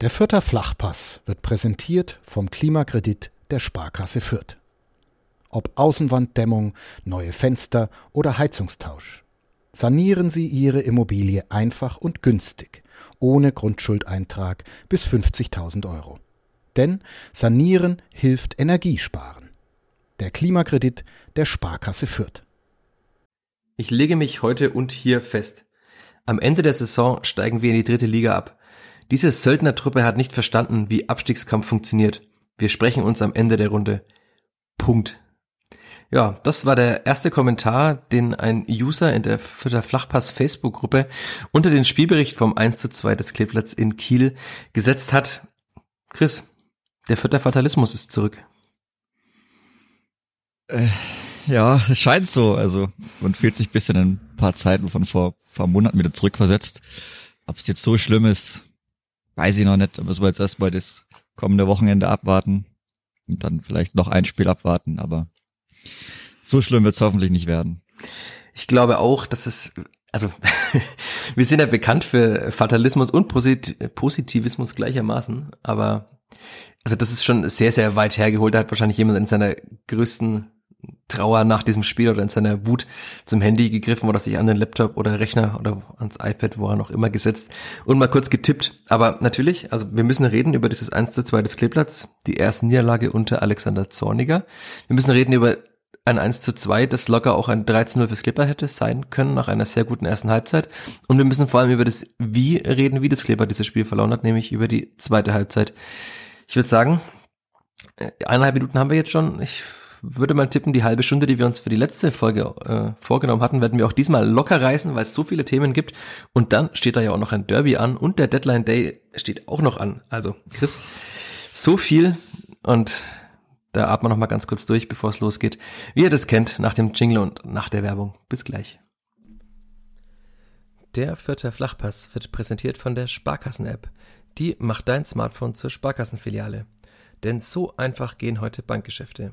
Der Fürther Flachpass wird präsentiert vom Klimakredit der Sparkasse Fürth. Ob Außenwanddämmung, neue Fenster oder Heizungstausch. Sanieren Sie Ihre Immobilie einfach und günstig, ohne Grundschuldeintrag bis 50.000 Euro. Denn Sanieren hilft Energiesparen. Der Klimakredit der Sparkasse Fürth. Ich lege mich heute und hier fest. Am Ende der Saison steigen wir in die dritte Liga ab. Diese Söldnertruppe hat nicht verstanden, wie Abstiegskampf funktioniert. Wir sprechen uns am Ende der Runde. Punkt. Ja, das war der erste Kommentar, den ein User in der Vierter Flachpass Facebook-Gruppe unter den Spielbericht vom 1 zu 2 des Kleeblatts in Kiel gesetzt hat. Chris, der Vierter Fatalismus ist zurück. Äh, ja, es scheint so. Also man fühlt sich bisschen in ein paar Zeiten von vor ein paar Monaten wieder zurückversetzt. Ob es jetzt so schlimm ist, weiß ich noch nicht. Da müssen wir jetzt erstmal das kommende Wochenende abwarten und dann vielleicht noch ein Spiel abwarten, aber so schlimm wird es hoffentlich nicht werden. Ich glaube auch, dass es, also wir sind ja bekannt für Fatalismus und Posit Positivismus gleichermaßen, aber also das ist schon sehr, sehr weit hergeholt. Da hat wahrscheinlich jemand in seiner größten Trauer nach diesem Spiel oder in seiner Wut zum Handy gegriffen oder sich an den Laptop oder Rechner oder ans iPad, wo er noch immer gesetzt und mal kurz getippt. Aber natürlich, also wir müssen reden über dieses 1 zu 2 des Kleeblatts, die erste Niederlage unter Alexander Zorniger. Wir müssen reden über ein 1 zu 2, das locker auch ein 13-0 fürs Kleeblatt hätte sein können nach einer sehr guten ersten Halbzeit. Und wir müssen vor allem über das Wie reden, wie das Kleeblatt dieses Spiel verloren hat, nämlich über die zweite Halbzeit. Ich würde sagen, äh, eineinhalb Minuten haben wir jetzt schon. Ich würde mal tippen, die halbe Stunde, die wir uns für die letzte Folge äh, vorgenommen hatten, werden wir auch diesmal locker reißen, weil es so viele Themen gibt. Und dann steht da ja auch noch ein Derby an und der Deadline Day steht auch noch an. Also, Chris, so viel und da atmen wir noch mal ganz kurz durch, bevor es losgeht. Wie ihr das kennt, nach dem Jingle und nach der Werbung. Bis gleich. Der vierte Flachpass wird präsentiert von der Sparkassen-App. Die macht dein Smartphone zur Sparkassenfiliale. Denn so einfach gehen heute Bankgeschäfte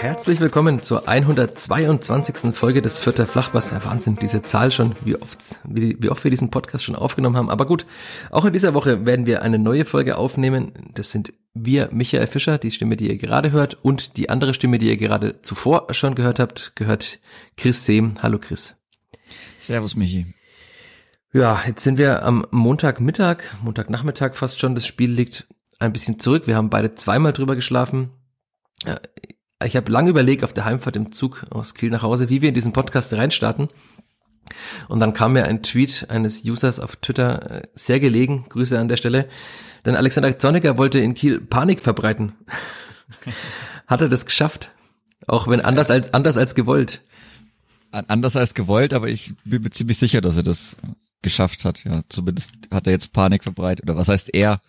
Herzlich willkommen zur 122. Folge des Vierter Flachbass. Ja, Wahnsinn, diese Zahl schon, wie oft, wie, wie oft wir diesen Podcast schon aufgenommen haben. Aber gut, auch in dieser Woche werden wir eine neue Folge aufnehmen. Das sind wir, Michael Fischer, die Stimme, die ihr gerade hört, und die andere Stimme, die ihr gerade zuvor schon gehört habt, gehört Chris Sehm. Hallo Chris. Servus Michi. Ja, jetzt sind wir am Montagmittag, Montagnachmittag fast schon. Das Spiel liegt ein bisschen zurück. Wir haben beide zweimal drüber geschlafen ich habe lange überlegt auf der Heimfahrt im Zug aus Kiel nach Hause, wie wir in diesen Podcast reinstarten. Und dann kam mir ein Tweet eines Users auf Twitter äh, sehr gelegen, Grüße an der Stelle, denn Alexander Zorniger wollte in Kiel Panik verbreiten. Hat er das geschafft? Auch wenn anders als, anders als gewollt. Anders als gewollt, aber ich bin mir ziemlich sicher, dass er das geschafft hat. Ja, zumindest hat er jetzt Panik verbreitet. Oder was heißt er?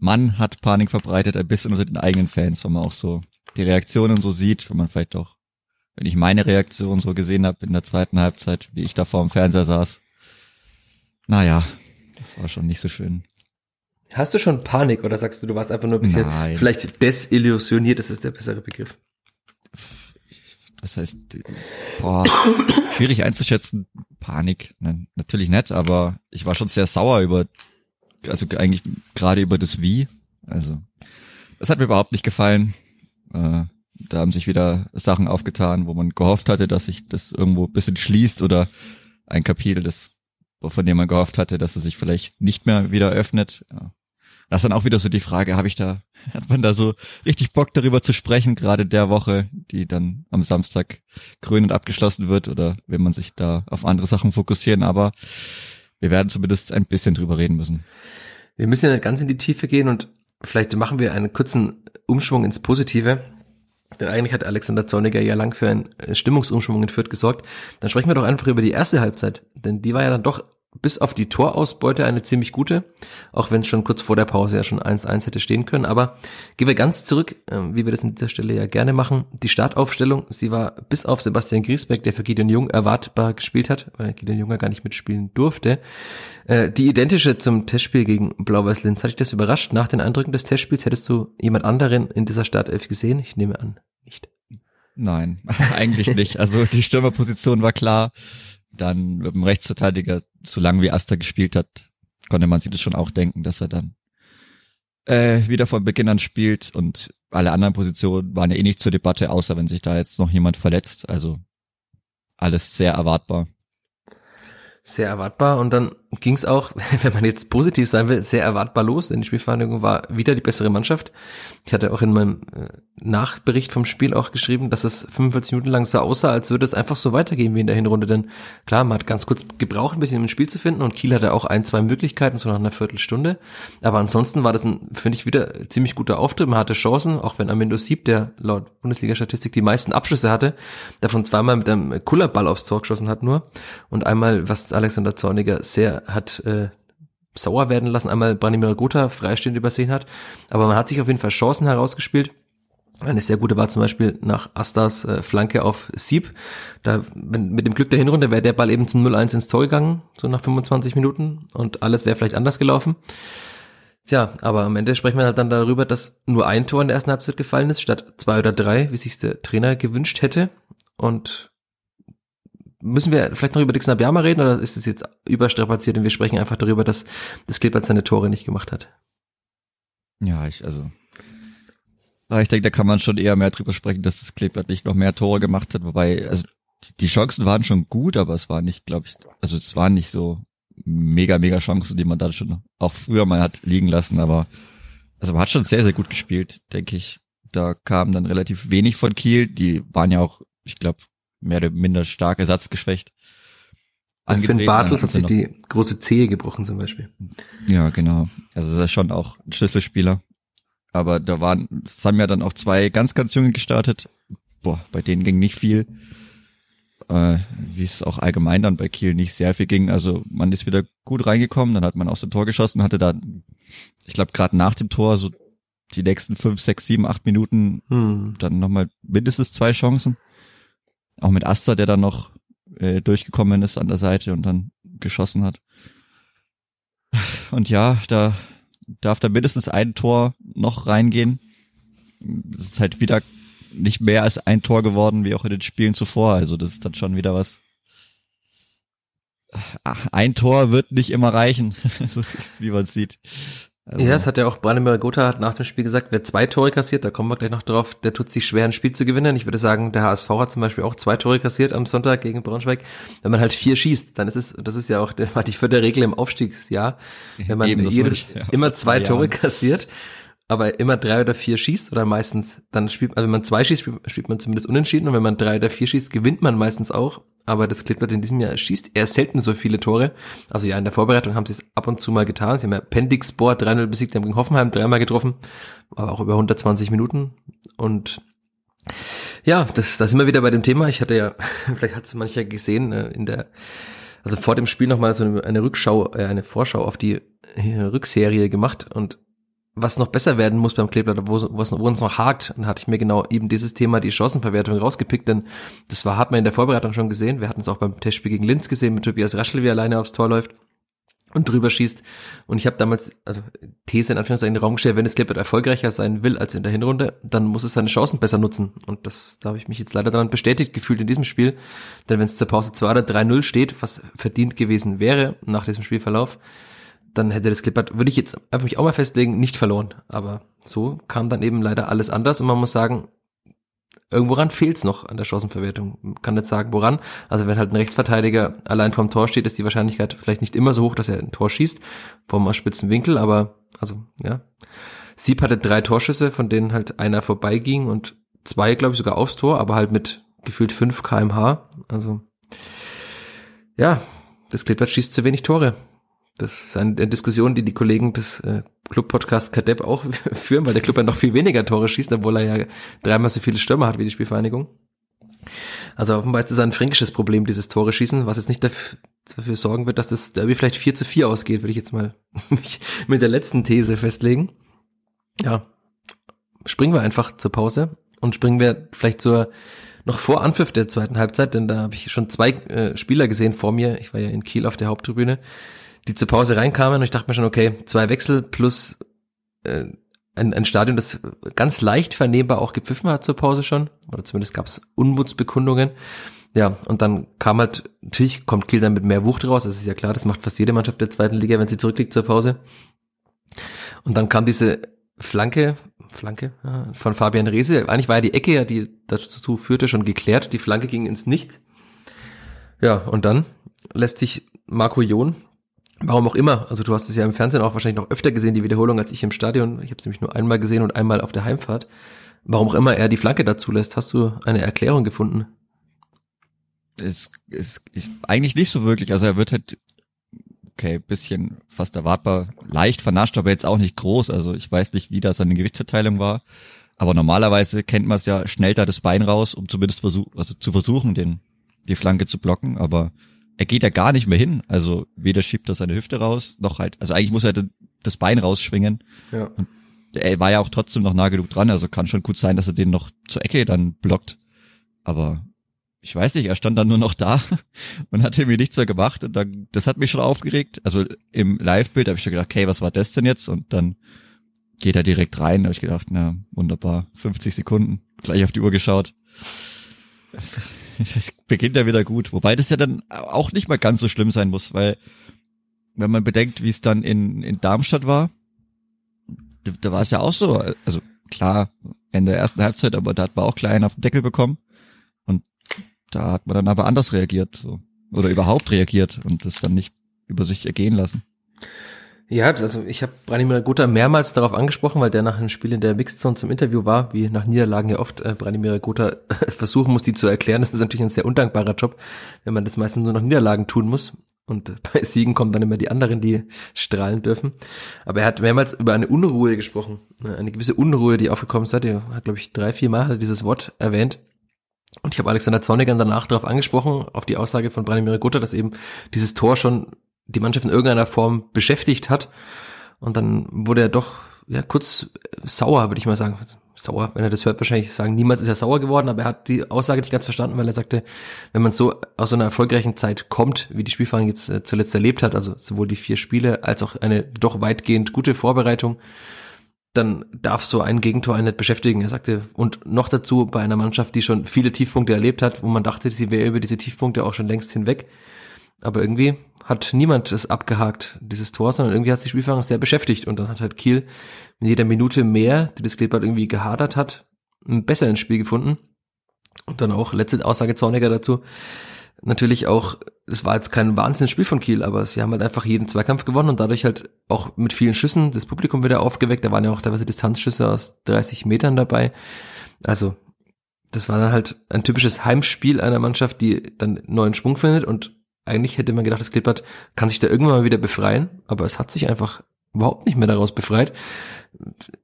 Mann hat Panik verbreitet, ein bisschen unter den eigenen Fans, wenn man auch so die Reaktionen so sieht, wenn man vielleicht auch, wenn ich meine Reaktion so gesehen habe in der zweiten Halbzeit, wie ich da vor dem Fernseher saß. Naja, das war schon nicht so schön. Hast du schon Panik oder sagst du, du warst einfach nur ein bisschen Nein. vielleicht desillusioniert, das ist der bessere Begriff? Das heißt, boah, schwierig einzuschätzen, Panik, Nein, natürlich nicht, aber ich war schon sehr sauer über, also eigentlich gerade über das Wie. Also, das hat mir überhaupt nicht gefallen. Äh, da haben sich wieder Sachen aufgetan, wo man gehofft hatte, dass sich das irgendwo ein bisschen schließt oder ein Kapitel, das, von dem man gehofft hatte, dass es sich vielleicht nicht mehr wieder öffnet. Ja. Das ist dann auch wieder so die Frage, habe ich da, hat man da so richtig Bock darüber zu sprechen, gerade der Woche, die dann am Samstag krönend abgeschlossen wird oder will man sich da auf andere Sachen fokussieren, aber wir werden zumindest ein bisschen drüber reden müssen. Wir müssen ja ganz in die Tiefe gehen und vielleicht machen wir einen kurzen Umschwung ins Positive. Denn eigentlich hat Alexander Zorniger ja lang für einen Stimmungsumschwung in Fürth gesorgt. Dann sprechen wir doch einfach über die erste Halbzeit. Denn die war ja dann doch bis auf die Torausbeute eine ziemlich gute, auch wenn es schon kurz vor der Pause ja schon 1-1 hätte stehen können. Aber gehen wir ganz zurück, äh, wie wir das an dieser Stelle ja gerne machen. Die Startaufstellung, sie war bis auf Sebastian Griesbeck, der für Gideon Jung erwartbar gespielt hat, weil Gideon Jung ja gar nicht mitspielen durfte, äh, die identische zum Testspiel gegen Blau-Weiß Linz. Hat dich das überrascht? Nach den Eindrücken des Testspiels hättest du jemand anderen in dieser Startelf gesehen? Ich nehme an, nicht. Nein, eigentlich nicht. Also die Stürmerposition war klar. Dann mit dem Rechtsverteidiger, solange wie Asta gespielt hat, konnte man sich das schon auch denken, dass er dann äh, wieder von Beginn an spielt und alle anderen Positionen waren ja eh nicht zur Debatte, außer wenn sich da jetzt noch jemand verletzt. Also alles sehr erwartbar. Sehr erwartbar und dann ging es auch, wenn man jetzt positiv sein will, sehr erwartbar los. Denn die Spielvereinigung war wieder die bessere Mannschaft. Ich hatte auch in meinem äh, Nachbericht vom Spiel auch geschrieben, dass es 45 Minuten lang so aussah, als würde es einfach so weitergehen wie in der Hinrunde. Denn klar, man hat ganz kurz gebraucht, ein bisschen im Spiel zu finden und Kiel hatte auch ein, zwei Möglichkeiten, so nach einer Viertelstunde. Aber ansonsten war das ein, finde ich, wieder ziemlich guter Auftritt. Man hatte Chancen, auch wenn Amendo Sieb, der laut Bundesliga-Statistik die meisten Abschlüsse hatte, davon zweimal mit einem Kullerball aufs Tor geschossen hat nur. Und einmal, was Alexander Zorniger sehr hat äh, sauer werden lassen, einmal Branimir Gotha freistehend übersehen hat. Aber man hat sich auf jeden Fall Chancen herausgespielt. Eine sehr gute war zum Beispiel nach Astas äh, Flanke auf Sieb. Da, wenn, mit dem Glück der Hinrunde wäre der Ball eben zum 0-1 ins Tor gegangen, so nach 25 Minuten und alles wäre vielleicht anders gelaufen. Tja, aber am Ende sprechen wir halt dann darüber, dass nur ein Tor in der ersten Halbzeit gefallen ist, statt zwei oder drei, wie sich der Trainer gewünscht hätte. Und müssen wir vielleicht noch über Dixon Abiyama reden oder ist es jetzt überstrapaziert und wir sprechen einfach darüber, dass das Klippert seine Tore nicht gemacht hat? Ja, ich, also. Ich denke, da kann man schon eher mehr drüber sprechen, dass das Kleeblatt nicht noch mehr Tore gemacht hat, wobei, also die Chancen waren schon gut, aber es war nicht, glaube ich, also es waren nicht so mega, mega Chancen, die man da schon auch früher mal hat liegen lassen, aber also man hat schon sehr, sehr gut gespielt, denke ich. Da kam dann relativ wenig von Kiel, die waren ja auch, ich glaube, mehr oder minder stark ersatzgeschwächt. Finn Bartels hat sich die große Zehe gebrochen zum Beispiel. Ja, genau. Also das ist schon auch ein Schlüsselspieler. Aber da waren, es haben ja dann auch zwei ganz, ganz junge gestartet. Boah, bei denen ging nicht viel. Äh, wie es auch allgemein dann bei Kiel nicht sehr viel ging. Also man ist wieder gut reingekommen, dann hat man aus dem Tor geschossen, hatte da, ich glaube, gerade nach dem Tor so die nächsten fünf, sechs, sieben, acht Minuten hm. dann nochmal mindestens zwei Chancen. Auch mit Asta, der dann noch äh, durchgekommen ist an der Seite und dann geschossen hat. Und ja, da darf da mindestens ein Tor noch reingehen. Es ist halt wieder nicht mehr als ein Tor geworden, wie auch in den Spielen zuvor. Also das ist dann schon wieder was. Ein Tor wird nicht immer reichen, wie man sieht. Also. Ja, das hat ja auch Branimir Gotha hat nach dem Spiel gesagt, wer zwei Tore kassiert, da kommen wir gleich noch drauf, der tut sich schwer, ein Spiel zu gewinnen. Ich würde sagen, der HSV hat zum Beispiel auch zwei Tore kassiert am Sonntag gegen Braunschweig. Wenn man halt vier schießt, dann ist es, das ist ja auch der, die vierte Regel im Aufstiegsjahr, wenn man Eben, jedes, ja, immer zwei Tore Jahren. kassiert, aber immer drei oder vier schießt oder meistens, dann spielt, also wenn man zwei schießt, spielt man zumindest unentschieden und wenn man drei oder vier schießt, gewinnt man meistens auch aber das Klippert in diesem Jahr schießt eher selten so viele Tore. Also ja, in der Vorbereitung haben sie es ab und zu mal getan. Sie haben ja Pendixspor 3-0 besiegt, haben gegen Hoffenheim dreimal getroffen, aber auch über 120 Minuten. Und ja, das, das sind wir wieder bei dem Thema. Ich hatte ja, vielleicht hat es mancher gesehen, äh, in der, also vor dem Spiel nochmal so eine Rückschau, äh, eine Vorschau auf die äh, Rückserie gemacht und was noch besser werden muss beim Kleeblatt, wo, wo, es, wo uns noch hakt, dann hatte ich mir genau eben dieses Thema, die Chancenverwertung rausgepickt, denn das war, hat man in der Vorbereitung schon gesehen. Wir hatten es auch beim Testspiel gegen Linz gesehen, mit Tobias Raschel, wie er alleine aufs Tor läuft und drüber schießt. Und ich habe damals, also These in Anführungszeichen in den Raum gestellt, wenn es Clippert erfolgreicher sein will als in der Hinrunde, dann muss es seine Chancen besser nutzen. Und das, da habe ich mich jetzt leider daran bestätigt gefühlt in diesem Spiel. Denn wenn es zur Pause 2 oder 3-0 steht, was verdient gewesen wäre nach diesem Spielverlauf, dann hätte das Clippert, würde ich jetzt einfach mich auch mal festlegen, nicht verloren. Aber so kam dann eben leider alles anders und man muss sagen, irgendworan fehlt's noch an der Chancenverwertung. Man kann nicht sagen, woran. Also wenn halt ein Rechtsverteidiger allein vorm Tor steht, ist die Wahrscheinlichkeit vielleicht nicht immer so hoch, dass er ein Tor schießt, vom spitzen Winkel, aber also, ja. Sieb hatte drei Torschüsse, von denen halt einer vorbeiging und zwei, glaube ich, sogar aufs Tor, aber halt mit gefühlt fünf kmh. Also, ja, das Clippert schießt zu wenig Tore. Das ist eine Diskussion, die die Kollegen des äh, Club-Podcasts Kadepp auch führen, weil der Club ja noch viel weniger Tore schießt, obwohl er ja dreimal so viele Stürmer hat wie die Spielvereinigung. Also offenbar ist das ein fränkisches Problem, dieses Tore schießen, was jetzt nicht dafür, dafür sorgen wird, dass das Derby vielleicht 4 zu 4 ausgeht, würde ich jetzt mal mich mit der letzten These festlegen. Ja, springen wir einfach zur Pause und springen wir vielleicht zur noch vor Anpfiff der zweiten Halbzeit, denn da habe ich schon zwei äh, Spieler gesehen vor mir. Ich war ja in Kiel auf der Haupttribüne, die zur Pause reinkamen und ich dachte mir schon, okay, zwei Wechsel plus äh, ein, ein Stadion, das ganz leicht vernehmbar auch gepfiffen hat zur Pause schon, oder zumindest gab es Unmutsbekundungen. Ja, und dann kam halt, natürlich kommt Kiel dann mit mehr Wucht raus, das ist ja klar, das macht fast jede Mannschaft der zweiten Liga, wenn sie zurückliegt zur Pause. Und dann kam diese Flanke, Flanke ja, von Fabian Rehse. Eigentlich war ja die Ecke, ja, die dazu führte, schon geklärt. Die Flanke ging ins Nichts. Ja, und dann lässt sich Marco Jon, warum auch immer, also du hast es ja im Fernsehen auch wahrscheinlich noch öfter gesehen, die Wiederholung, als ich im Stadion. Ich habe es nämlich nur einmal gesehen und einmal auf der Heimfahrt. Warum auch immer er die Flanke dazu lässt, hast du eine Erklärung gefunden? Es ist ich, eigentlich nicht so wirklich. Also er wird halt okay, bisschen fast erwartbar, leicht vernascht, aber jetzt auch nicht groß. Also ich weiß nicht, wie da seine Gewichtsverteilung war. Aber normalerweise kennt man es ja, schnell da das Bein raus, um zumindest versuch, also zu versuchen, den, die Flanke zu blocken. Aber er geht ja gar nicht mehr hin. Also weder schiebt er seine Hüfte raus, noch halt, also eigentlich muss er das Bein rausschwingen. Ja. Und er war ja auch trotzdem noch nah genug dran, also kann schon gut sein, dass er den noch zur Ecke dann blockt. Aber ich weiß nicht, er stand dann nur noch da und hat irgendwie nichts mehr gemacht und dann, das hat mich schon aufgeregt. Also im Live-Bild habe ich schon gedacht, okay, was war das denn jetzt? Und dann geht er direkt rein, da habe ich gedacht, na, wunderbar, 50 Sekunden, gleich auf die Uhr geschaut. Das beginnt ja wieder gut. Wobei das ja dann auch nicht mal ganz so schlimm sein muss, weil wenn man bedenkt, wie es dann in, in Darmstadt war, da, da war es ja auch so, also klar, Ende der ersten Halbzeit, aber da hat man auch klein auf den Deckel bekommen. Da hat man dann aber anders reagiert so. oder überhaupt reagiert und das dann nicht über sich ergehen lassen. Ja, also ich habe Branimir Gotha mehrmals darauf angesprochen, weil der nach einem Spiel in der Mixzone zum Interview war, wie nach Niederlagen ja oft äh, Branimir Gotha versuchen muss, die zu erklären. Das ist natürlich ein sehr undankbarer Job, wenn man das meistens nur nach Niederlagen tun muss. Und bei Siegen kommen dann immer die anderen, die strahlen dürfen. Aber er hat mehrmals über eine Unruhe gesprochen. Ne, eine gewisse Unruhe, die aufgekommen ist. Er hat, glaube ich, drei, vier Mal dieses Wort erwähnt. Und ich habe Alexander Zorniger danach darauf angesprochen, auf die Aussage von Branimir Gutta, dass eben dieses Tor schon die Mannschaft in irgendeiner Form beschäftigt hat. Und dann wurde er doch ja kurz sauer, würde ich mal sagen. Sauer, wenn er das hört, wahrscheinlich sagen, niemand ist ja sauer geworden, aber er hat die Aussage nicht ganz verstanden, weil er sagte, wenn man so aus so einer erfolgreichen Zeit kommt, wie die Spielverein jetzt äh, zuletzt erlebt hat, also sowohl die vier Spiele als auch eine doch weitgehend gute Vorbereitung, dann darf so ein Gegentor einen nicht beschäftigen. Er sagte, und noch dazu bei einer Mannschaft, die schon viele Tiefpunkte erlebt hat, wo man dachte, sie wäre über diese Tiefpunkte auch schon längst hinweg. Aber irgendwie hat niemand es abgehakt, dieses Tor, sondern irgendwie hat sich Spielfang sehr beschäftigt. Und dann hat halt Kiel mit jeder Minute mehr, die das Kleeblatt irgendwie gehadert hat, besser ins Spiel gefunden. Und dann auch letzte Aussage Zorniger dazu natürlich auch, es war jetzt kein Wahnsinnsspiel von Kiel, aber sie haben halt einfach jeden Zweikampf gewonnen und dadurch halt auch mit vielen Schüssen das Publikum wieder aufgeweckt. Da waren ja auch teilweise Distanzschüsse aus 30 Metern dabei. Also, das war dann halt ein typisches Heimspiel einer Mannschaft, die dann neuen Schwung findet und eigentlich hätte man gedacht, das Klippert kann sich da irgendwann mal wieder befreien, aber es hat sich einfach überhaupt nicht mehr daraus befreit.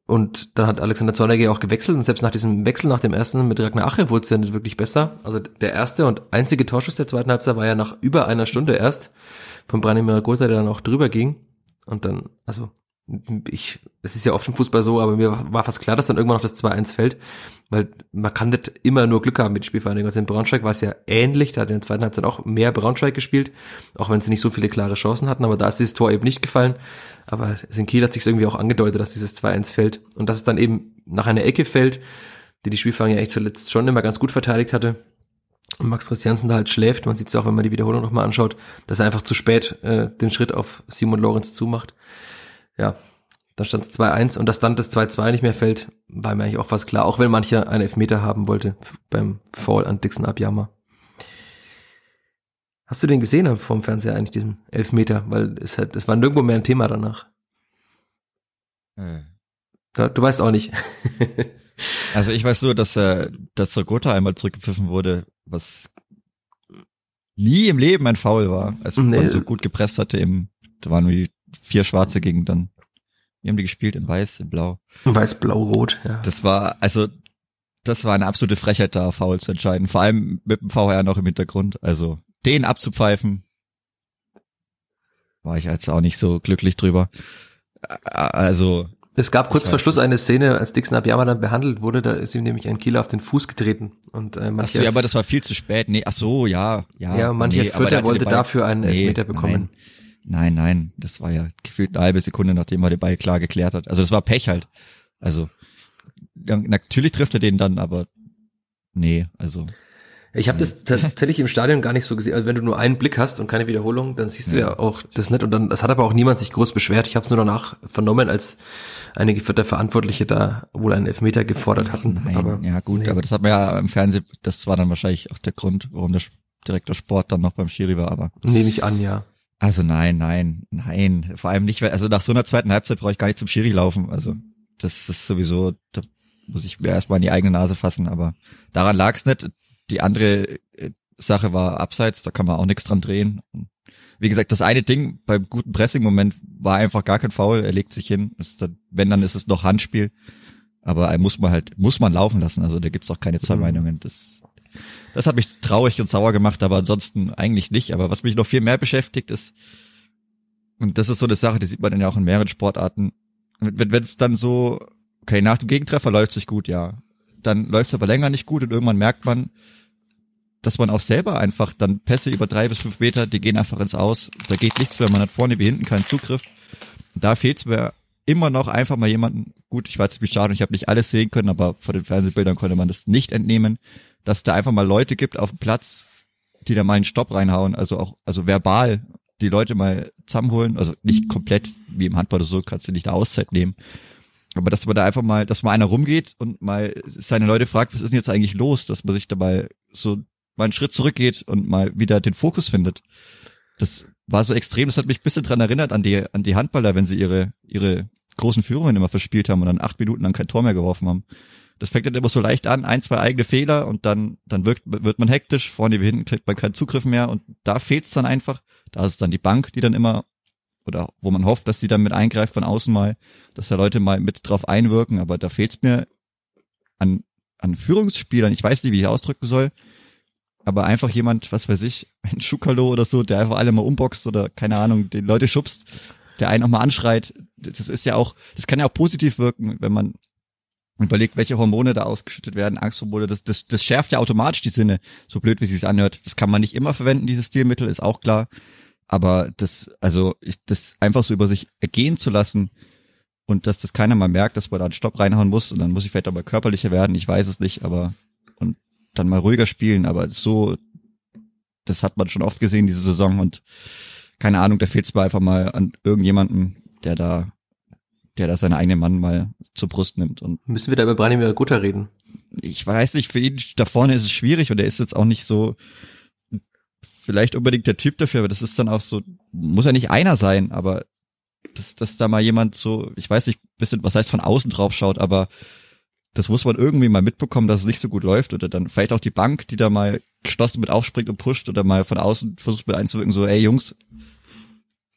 Und dann hat Alexander Zorniger auch gewechselt und selbst nach diesem Wechsel, nach dem ersten mit Ragnar Ache, wurde es ja nicht wirklich besser. Also der erste und einzige Torschuss der zweiten Halbzeit war ja nach über einer Stunde erst von Branimir Gotha, der dann auch drüber ging. Und dann, also ich, es ist ja oft im Fußball so, aber mir war fast klar, dass dann irgendwann noch das 2-1 fällt, weil man kann nicht immer nur Glück haben mit Spielvereinigung. Also in Braunschweig war es ja ähnlich, da hat in der zweiten Halbzeit auch mehr Braunschweig gespielt, auch wenn sie nicht so viele klare Chancen hatten, aber da ist dieses Tor eben nicht gefallen. Aber in Kiel hat sich irgendwie auch angedeutet, dass dieses 2-1 fällt und dass es dann eben nach einer Ecke fällt, die die Spielvereinigung ja echt zuletzt schon immer ganz gut verteidigt hatte. Und Max Christiansen da halt schläft, man sieht es auch, wenn man die Wiederholung nochmal anschaut, dass er einfach zu spät äh, den Schritt auf Simon Lorenz zumacht ja, da stand es 2-1 und dass dann das 2-2 nicht mehr fällt, war mir eigentlich auch fast klar, auch wenn mancher einen Elfmeter haben wollte beim Foul an Dixon Abjama. Hast du den gesehen vom Fernseher eigentlich, diesen Elfmeter? Weil es, hat, es war nirgendwo mehr ein Thema danach. Äh. Ja, du weißt auch nicht. also ich weiß nur, dass, äh, dass Gotha einmal zurückgepfiffen wurde, was nie im Leben ein Foul war. Also nee. man so gut gepresst hatte im, da waren wie vier Schwarze gegen dann, wie haben die gespielt? In Weiß, in Blau. Weiß, Blau, Rot, ja. Das war, also, das war eine absolute Frechheit, da faul zu entscheiden. Vor allem mit dem VR noch im Hintergrund. Also den abzupfeifen, war ich jetzt auch nicht so glücklich drüber. Also. Es gab kurz vor Schluss eine Szene, als Dixon Abiyama dann behandelt wurde, da ist ihm nämlich ein Kieler auf den Fuß getreten. Und, äh, manche, ach so, ja, aber das war viel zu spät. Nee, ach so, ja, ja. Ja, manche nee, Vierter wollte dafür einen nee, Elfmeter bekommen. Nein, nein, nein, das war ja gefühlt eine halbe Sekunde, nachdem er den Ball klar geklärt hat. Also das war Pech halt. Also natürlich trifft er den dann, aber nee, also ich habe das tatsächlich im Stadion gar nicht so gesehen. Also wenn du nur einen Blick hast und keine Wiederholung, dann siehst du ja, ja auch das nicht. Und dann, das hat aber auch niemand sich groß beschwert. Ich habe es nur danach vernommen, als einige vierte Verantwortliche da wohl einen Elfmeter gefordert hatten. Nein, aber, ja gut, nee. aber das hat man ja im Fernsehen, das war dann wahrscheinlich auch der Grund, warum der Direktor Sport dann noch beim Schiri war, aber. Nehme ich an, ja. Also nein, nein, nein. Vor allem nicht, also nach so einer zweiten Halbzeit brauche ich gar nicht zum Schiri laufen. Also das ist sowieso, da muss ich mir erstmal in die eigene Nase fassen, aber daran lag es nicht. Die andere äh, Sache war abseits, da kann man auch nichts dran drehen. Wie gesagt, das eine Ding beim guten Pressing-Moment war einfach gar kein Foul. Er legt sich hin. Dann, wenn, dann ist es noch Handspiel. Aber muss man halt, muss man laufen lassen. Also da gibt's auch keine zwei mhm. Meinungen. Das, das hat mich traurig und sauer gemacht, aber ansonsten eigentlich nicht. Aber was mich noch viel mehr beschäftigt ist, und das ist so eine Sache, die sieht man dann ja auch in mehreren Sportarten. Wenn es dann so, okay, nach dem Gegentreffer läuft sich gut, ja. Dann läuft es aber länger nicht gut und irgendwann merkt man, dass man auch selber einfach dann Pässe über drei bis fünf Meter, die gehen einfach ins Aus. Da geht nichts mehr, man hat vorne wie hinten keinen Zugriff. Da fehlt es mir immer noch einfach mal jemanden, gut, ich weiß nicht, wie schade, ich habe nicht alles sehen können, aber vor den Fernsehbildern konnte man das nicht entnehmen, dass da einfach mal Leute gibt auf dem Platz, die da mal einen Stopp reinhauen, also auch, also verbal die Leute mal zusammenholen, also nicht komplett wie im Handball oder so, kannst du nicht eine Auszeit nehmen, aber dass man da einfach mal, dass mal einer rumgeht und mal seine Leute fragt, was ist denn jetzt eigentlich los, dass man sich da mal so mal einen Schritt zurückgeht und mal wieder den Fokus findet. Das war so extrem, das hat mich ein bisschen dran erinnert an die, an die Handballer, wenn sie ihre, ihre großen Führungen immer verspielt haben und dann acht Minuten lang kein Tor mehr geworfen haben. Das fängt dann immer so leicht an, ein, zwei eigene Fehler und dann, dann wirkt, wird man hektisch, vorne wie hinten kriegt man keinen Zugriff mehr und da fehlt's dann einfach. Da ist dann die Bank, die dann immer, oder wo man hofft, dass sie dann mit eingreift von außen mal, dass da Leute mal mit drauf einwirken, aber da fehlt's mir an, an Führungsspielern, ich weiß nicht, wie ich ausdrücken soll, aber einfach jemand, was weiß ich, ein Schukalo oder so, der einfach alle mal umboxt oder keine Ahnung, die Leute schubst, der einen auch mal anschreit. Das ist ja auch, das kann ja auch positiv wirken, wenn man überlegt, welche Hormone da ausgeschüttet werden, Angsthormone, das, das, das schärft ja automatisch die Sinne, so blöd wie es anhört. Das kann man nicht immer verwenden, dieses Stilmittel, ist auch klar. Aber das, also, ich, das einfach so über sich ergehen zu lassen und dass das keiner mal merkt, dass man da einen Stopp reinhauen muss und dann muss ich vielleicht auch mal körperlicher werden, ich weiß es nicht, aber und dann mal ruhiger spielen, aber so, das hat man schon oft gesehen diese Saison und keine Ahnung, da fehlt es mir einfach mal an irgendjemanden, der da, der da seine eigene Mann mal zur Brust nimmt. Und Müssen wir da über Branimir Gutter reden? Ich weiß nicht, für ihn da vorne ist es schwierig und er ist jetzt auch nicht so vielleicht unbedingt der Typ dafür, aber das ist dann auch so, muss ja nicht einer sein, aber dass, dass da mal jemand so, ich weiß nicht, bisschen, was heißt von außen drauf schaut, aber das muss man irgendwie mal mitbekommen, dass es nicht so gut läuft oder dann vielleicht auch die Bank, die da mal geschlossen mit aufspringt und pusht oder mal von außen versucht mit einzuwirken, so, ey Jungs,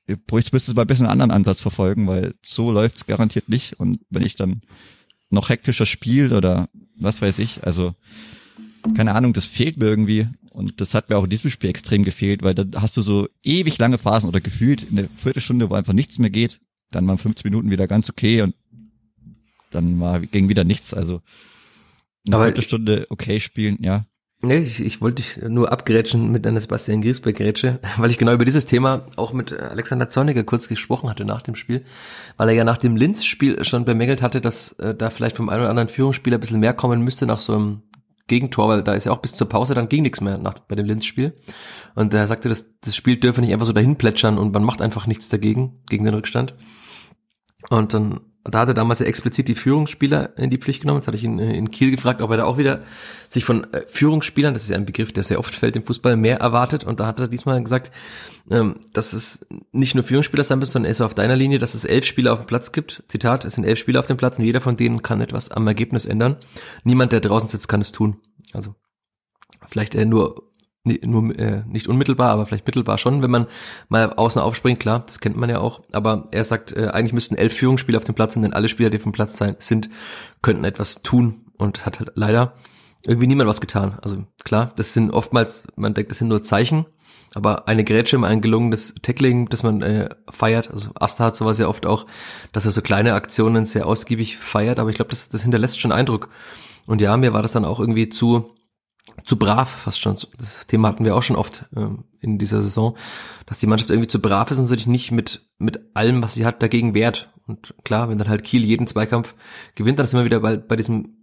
ihr müsst mal ein bisschen einen anderen Ansatz verfolgen, weil so läuft's garantiert nicht und wenn ich dann noch hektischer spiele oder was weiß ich, also keine Ahnung, das fehlt mir irgendwie und das hat mir auch in diesem Spiel extrem gefehlt, weil da hast du so ewig lange Phasen oder gefühlt in der Viertelstunde, wo einfach nichts mehr geht, dann waren 15 Minuten wieder ganz okay und dann war, ging wieder nichts. Also eine Aber Viertelstunde okay spielen, ja. Nee, ich, ich wollte dich nur abgrätschen mit einer Sebastian Griesbeck-Grätsche, weil ich genau über dieses Thema auch mit Alexander Zorniger kurz gesprochen hatte nach dem Spiel, weil er ja nach dem Linz-Spiel schon bemängelt hatte, dass äh, da vielleicht vom einen oder anderen Führungsspieler ein bisschen mehr kommen müsste nach so einem Gegentor, weil da ist ja auch bis zur Pause, dann ging nichts mehr nach, bei dem Linz-Spiel. Und er sagte, das, das Spiel dürfe nicht einfach so dahin plätschern und man macht einfach nichts dagegen, gegen den Rückstand. Und dann da hat er damals ja explizit die Führungsspieler in die Pflicht genommen. Jetzt hatte ich ihn äh, in Kiel gefragt, ob er da auch wieder sich von äh, Führungsspielern, das ist ja ein Begriff, der sehr oft fällt im Fußball, mehr erwartet. Und da hat er diesmal gesagt, ähm, dass es nicht nur Führungsspieler sein müssen, sondern er ist auf deiner Linie, dass es elf Spieler auf dem Platz gibt. Zitat, es sind elf Spieler auf dem Platz und jeder von denen kann etwas am Ergebnis ändern. Niemand, der draußen sitzt, kann es tun. Also vielleicht er nur nur äh, nicht unmittelbar, aber vielleicht mittelbar schon, wenn man mal außen aufspringt, klar, das kennt man ja auch. Aber er sagt, äh, eigentlich müssten elf Führungsspieler auf dem Platz sein, denn alle Spieler, die dem Platz sein, sind, könnten etwas tun Und hat halt leider irgendwie niemand was getan. Also klar, das sind oftmals, man denkt, das sind nur Zeichen, aber eine Grätsche, ein gelungenes Tackling, das man äh, feiert, also Asta hat sowas ja oft auch, dass er so kleine Aktionen sehr ausgiebig feiert, aber ich glaube, das, das hinterlässt schon Eindruck. Und ja, mir war das dann auch irgendwie zu, zu brav, fast schon. Das Thema hatten wir auch schon oft ähm, in dieser Saison, dass die Mannschaft irgendwie zu brav ist und sich nicht mit, mit allem, was sie hat, dagegen wehrt. Und klar, wenn dann halt Kiel jeden Zweikampf gewinnt, dann ist immer wieder bei, bei diesem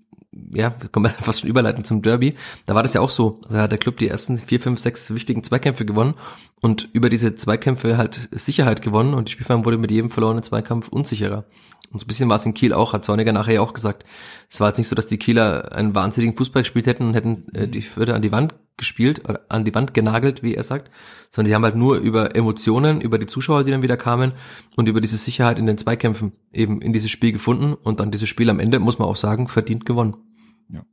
ja, können wir fast schon überleiten zum Derby. Da war das ja auch so. Da hat der Club die ersten vier, fünf, sechs wichtigen Zweikämpfe gewonnen und über diese Zweikämpfe halt Sicherheit gewonnen und die Spielform wurde mit jedem verlorenen Zweikampf unsicherer. Und so ein bisschen war es in Kiel auch, hat Zorniger nachher ja auch gesagt. Es war jetzt nicht so, dass die Kieler einen wahnsinnigen Fußball gespielt hätten und hätten äh, die Fürther an die Wand gespielt, oder an die Wand genagelt, wie er sagt, sondern die haben halt nur über Emotionen, über die Zuschauer, die dann wieder kamen und über diese Sicherheit in den Zweikämpfen eben in dieses Spiel gefunden und dann dieses Spiel am Ende, muss man auch sagen, verdient gewonnen. Ja.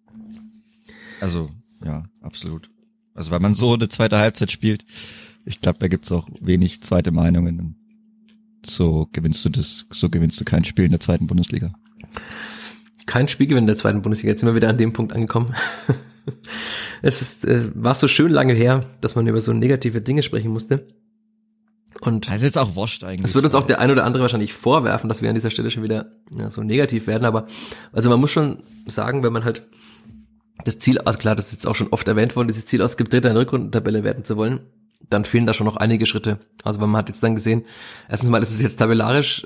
Also, ja, absolut. Also, wenn man so eine zweite Halbzeit spielt, ich glaube, da gibt's auch wenig zweite Meinungen so gewinnst du das, so gewinnst du kein Spiel in der zweiten Bundesliga. Kein Spielgewinn in der zweiten Bundesliga. Jetzt sind wir wieder an dem Punkt angekommen. es ist, äh, war so schön lange her, dass man über so negative Dinge sprechen musste. Und das ist jetzt auch wurscht eigentlich. Es wird uns auch der ein oder andere wahrscheinlich vorwerfen, dass wir an dieser Stelle schon wieder ja, so negativ werden. Aber also man muss schon sagen, wenn man halt das Ziel, also klar, das ist jetzt auch schon oft erwähnt worden, dieses Ziel ausgibt, Dritter in der Rückrundentabelle werden zu wollen, dann fehlen da schon noch einige Schritte. Also man hat jetzt dann gesehen, erstens mal ist es jetzt tabellarisch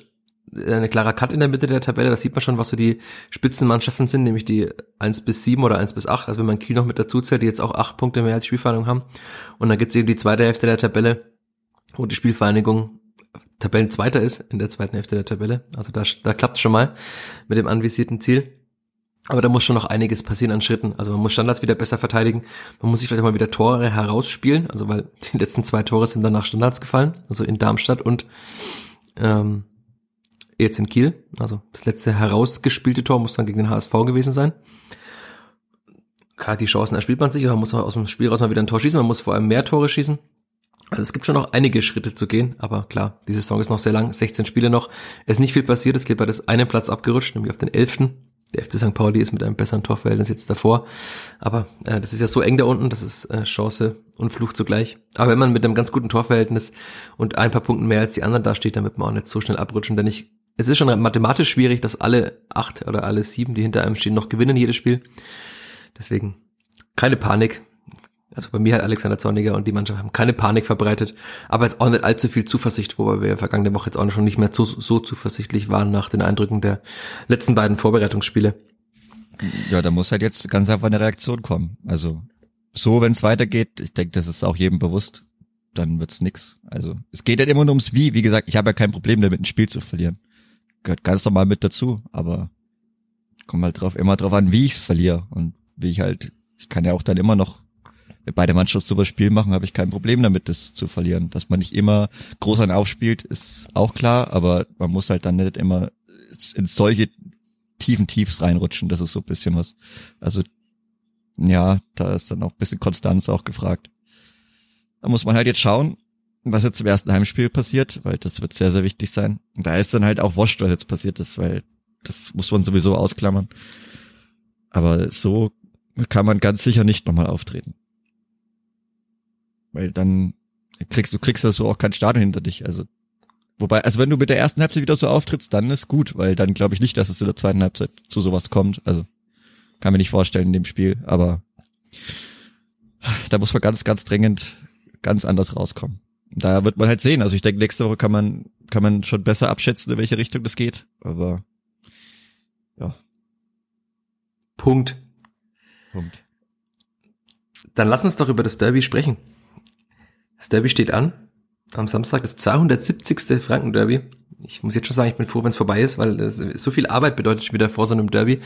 eine klarer Cut in der Mitte der Tabelle, da sieht man schon, was so die Spitzenmannschaften sind, nämlich die 1 bis 7 oder 1 bis 8, also wenn man Kiel noch mit dazu zählt, die jetzt auch 8 Punkte mehr als Spielvereinigung haben. Und dann gibt's eben die zweite Hälfte der Tabelle, wo die Spielvereinigung Tabellenzweiter ist in der zweiten Hälfte der Tabelle. Also da, da klappt's schon mal mit dem anvisierten Ziel. Aber da muss schon noch einiges passieren an Schritten. Also man muss Standards wieder besser verteidigen. Man muss sich vielleicht mal wieder Tore herausspielen. Also weil die letzten zwei Tore sind dann nach Standards gefallen. Also in Darmstadt und ähm, jetzt in Kiel. Also das letzte herausgespielte Tor muss dann gegen den HSV gewesen sein. Klar, die Chancen erspielt man sich, aber man muss auch aus dem Spiel raus mal wieder ein Tor schießen. Man muss vor allem mehr Tore schießen. Also es gibt schon noch einige Schritte zu gehen, aber klar, die Saison ist noch sehr lang, 16 Spiele noch. Es ist nicht viel passiert, es geht bei das einen Platz abgerutscht, nämlich auf den 11. Der FC St. Pauli ist mit einem besseren Torverhältnis jetzt davor. Aber äh, das ist ja so eng da unten, das ist äh, Chance und Fluch zugleich. Aber wenn man mit einem ganz guten Torverhältnis und ein paar Punkten mehr als die anderen dasteht, dann wird man auch nicht so schnell abrutschen. Denn ich, es ist schon mathematisch schwierig, dass alle acht oder alle sieben, die hinter einem stehen, noch gewinnen jedes Spiel. Deswegen keine Panik. Also bei mir hat Alexander Zorniger und die Mannschaft haben keine Panik verbreitet, aber jetzt auch nicht allzu viel Zuversicht, wobei wir vergangene Woche jetzt auch schon nicht mehr so, so zuversichtlich waren nach den Eindrücken der letzten beiden Vorbereitungsspiele. Ja, da muss halt jetzt ganz einfach eine Reaktion kommen. Also so, wenn es weitergeht, ich denke, das ist auch jedem bewusst, dann wird's nix. Also es geht halt immer nur ums Wie. Wie gesagt, ich habe ja kein Problem damit, ein Spiel zu verlieren. Gehört ganz normal mit dazu, aber kommt halt drauf, immer drauf an, wie ich's verliere und wie ich halt, ich kann ja auch dann immer noch beide Mannschaften sowas Spiel machen, habe ich kein Problem damit, das zu verlieren. Dass man nicht immer groß an aufspielt, ist auch klar, aber man muss halt dann nicht immer in solche tiefen Tiefs reinrutschen. Das ist so ein bisschen was. Also ja, da ist dann auch ein bisschen Konstanz auch gefragt. Da muss man halt jetzt schauen, was jetzt im ersten Heimspiel passiert, weil das wird sehr, sehr wichtig sein. Und da ist dann halt auch wurscht, was jetzt passiert ist, weil das muss man sowieso ausklammern. Aber so kann man ganz sicher nicht nochmal auftreten. Weil dann kriegst du kriegst das so auch kein Stadion hinter dich. Also wobei, also wenn du mit der ersten Halbzeit wieder so auftrittst, dann ist gut, weil dann glaube ich nicht, dass es in der zweiten Halbzeit zu sowas kommt. Also kann mir nicht vorstellen in dem Spiel, aber da muss man ganz, ganz dringend ganz anders rauskommen. Da wird man halt sehen. Also ich denke, nächste Woche kann man, kann man schon besser abschätzen, in welche Richtung das geht. Aber ja. Punkt. Punkt. Dann lass uns doch über das Derby sprechen. Das Derby steht an. Am Samstag das 270. Franken-Derby. Ich muss jetzt schon sagen, ich bin froh, wenn es vorbei ist, weil das so viel Arbeit bedeutet wieder vor so einem Derby.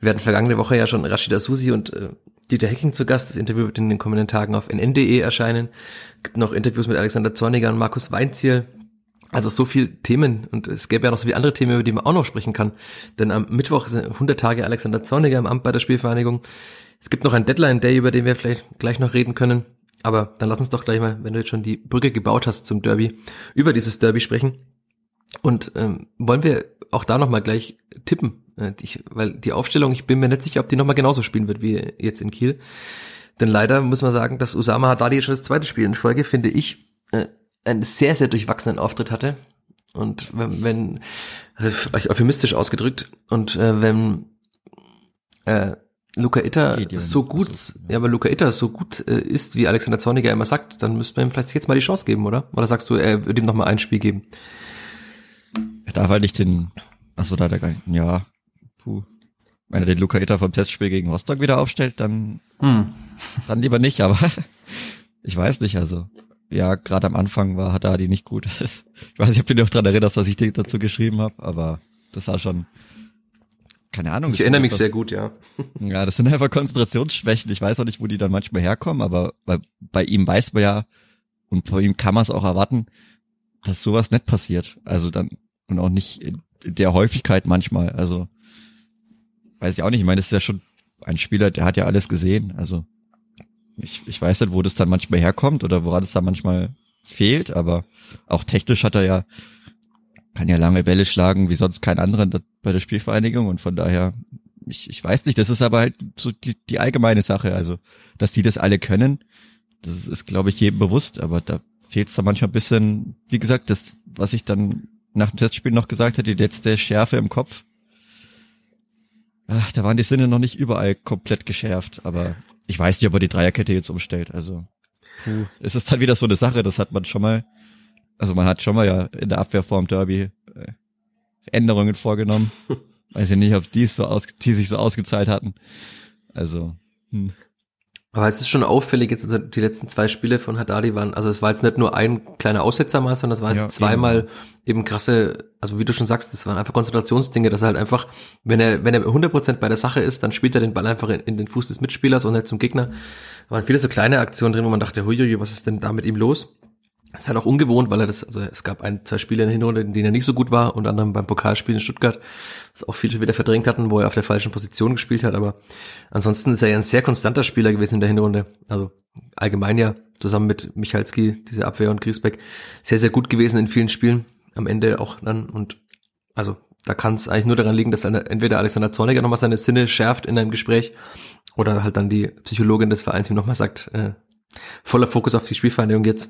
Wir hatten vergangene Woche ja schon Rashida Susi und äh, Dieter Hecking zu Gast. Das Interview wird in den kommenden Tagen auf nn.de erscheinen. Gibt noch Interviews mit Alexander Zorniger und Markus Weinziel. Also so viel Themen und es gäbe ja noch so viele andere Themen, über die man auch noch sprechen kann. Denn am Mittwoch sind 100 Tage Alexander Zorniger im Amt bei der Spielvereinigung. Es gibt noch ein Deadline-Day, über den wir vielleicht gleich noch reden können. Aber dann lass uns doch gleich mal, wenn du jetzt schon die Brücke gebaut hast zum Derby, über dieses Derby sprechen. Und ähm, wollen wir auch da nochmal gleich tippen, Äh, ich, weil die Aufstellung, ich bin mir nicht sicher, ob die nochmal genauso spielen wird wie jetzt in Kiel. Denn leider muss man sagen, dass Usama Haddadi schon das zweite Spiel in Folge, finde ich, äh, einen sehr, sehr durchwachsenen Auftritt hatte. Und wenn, wenn also euphemistisch ausgedrückt, und äh, wenn äh, Luca Itter so gut, so, ja. ja, aber Luca Itter so gut äh, ist, wie Alexander Zorniger immer sagt, dann müsste man ihm vielleicht jetzt mal die Chance geben, oder? Oder sagst du, er würde ihm noch mal ein Spiel geben? Er darf halt nicht den, achso, da hat er gar nicht, ja, puh. Wenn er den Luca Itter vom Testspiel gegen Rostock wieder aufstellt, dann, hm. dann lieber nicht, aber ich weiß nicht, also. Ja, gerade am Anfang war Haddadi nicht gut. ich weiß nicht, ob du dich noch dran erinnerst, dass ich dazu geschrieben habe, aber das war schon, keine Ahnung. Ich erinnere mich etwas, sehr gut, ja. Ja, das sind einfach Konzentrationsschwächen. Ich weiß auch nicht, wo die dann manchmal herkommen, aber bei, bei ihm weiß man ja, und vor ihm kann man es auch erwarten, dass sowas nicht passiert. Also dann, und auch nicht in der Häufigkeit manchmal. Also, weiß ich auch nicht. Ich meine, das ist ja schon ein Spieler, der hat ja alles gesehen. Also, ich, ich weiß nicht, wo das dann manchmal herkommt oder woran es dann manchmal fehlt, aber auch technisch hat er ja kann ja lange Bälle schlagen wie sonst kein anderer bei der Spielvereinigung und von daher, ich, ich weiß nicht, das ist aber halt so die, die allgemeine Sache, also dass die das alle können, das ist, glaube ich, jedem bewusst, aber da fehlt es da manchmal ein bisschen, wie gesagt, das, was ich dann nach dem Testspiel noch gesagt hatte, die letzte Schärfe im Kopf. Ach, da waren die Sinne noch nicht überall komplett geschärft, aber ich weiß nicht, ob er die Dreierkette jetzt umstellt, also puh. es ist dann wieder so eine Sache, das hat man schon mal also man hat schon mal ja in der Abwehr vorm Derby äh, Änderungen vorgenommen. Weiß ich nicht, ob die so aus, die sich so ausgezahlt hatten. Also. Hm. Aber es ist schon auffällig, jetzt also die letzten zwei Spiele von Haddadi waren, also es war jetzt nicht nur ein kleiner Aussetzer mal, sondern es war jetzt ja, zweimal eben. eben krasse, also wie du schon sagst, das waren einfach Konzentrationsdinge, dass er halt einfach, wenn er, wenn er 100% bei der Sache ist, dann spielt er den Ball einfach in, in den Fuß des Mitspielers und nicht zum Gegner. Da waren viele so kleine Aktionen drin, wo man dachte, huiuiui, was ist denn da mit ihm los? Das ist halt auch ungewohnt, weil er das, also es gab ein, zwei Spiele in der Hinrunde, in denen er nicht so gut war, unter anderem beim Pokalspiel in Stuttgart, das auch viele wieder verdrängt hatten, wo er auf der falschen Position gespielt hat, aber ansonsten ist er ja ein sehr konstanter Spieler gewesen in der Hinrunde, also allgemein ja, zusammen mit Michalski, diese Abwehr und Griesbeck, sehr, sehr gut gewesen in vielen Spielen, am Ende auch dann und also da kann es eigentlich nur daran liegen, dass eine, entweder Alexander Zorniger nochmal seine Sinne schärft in einem Gespräch oder halt dann die Psychologin des Vereins ihm nochmal sagt, äh, voller Fokus auf die Spielvereinigung jetzt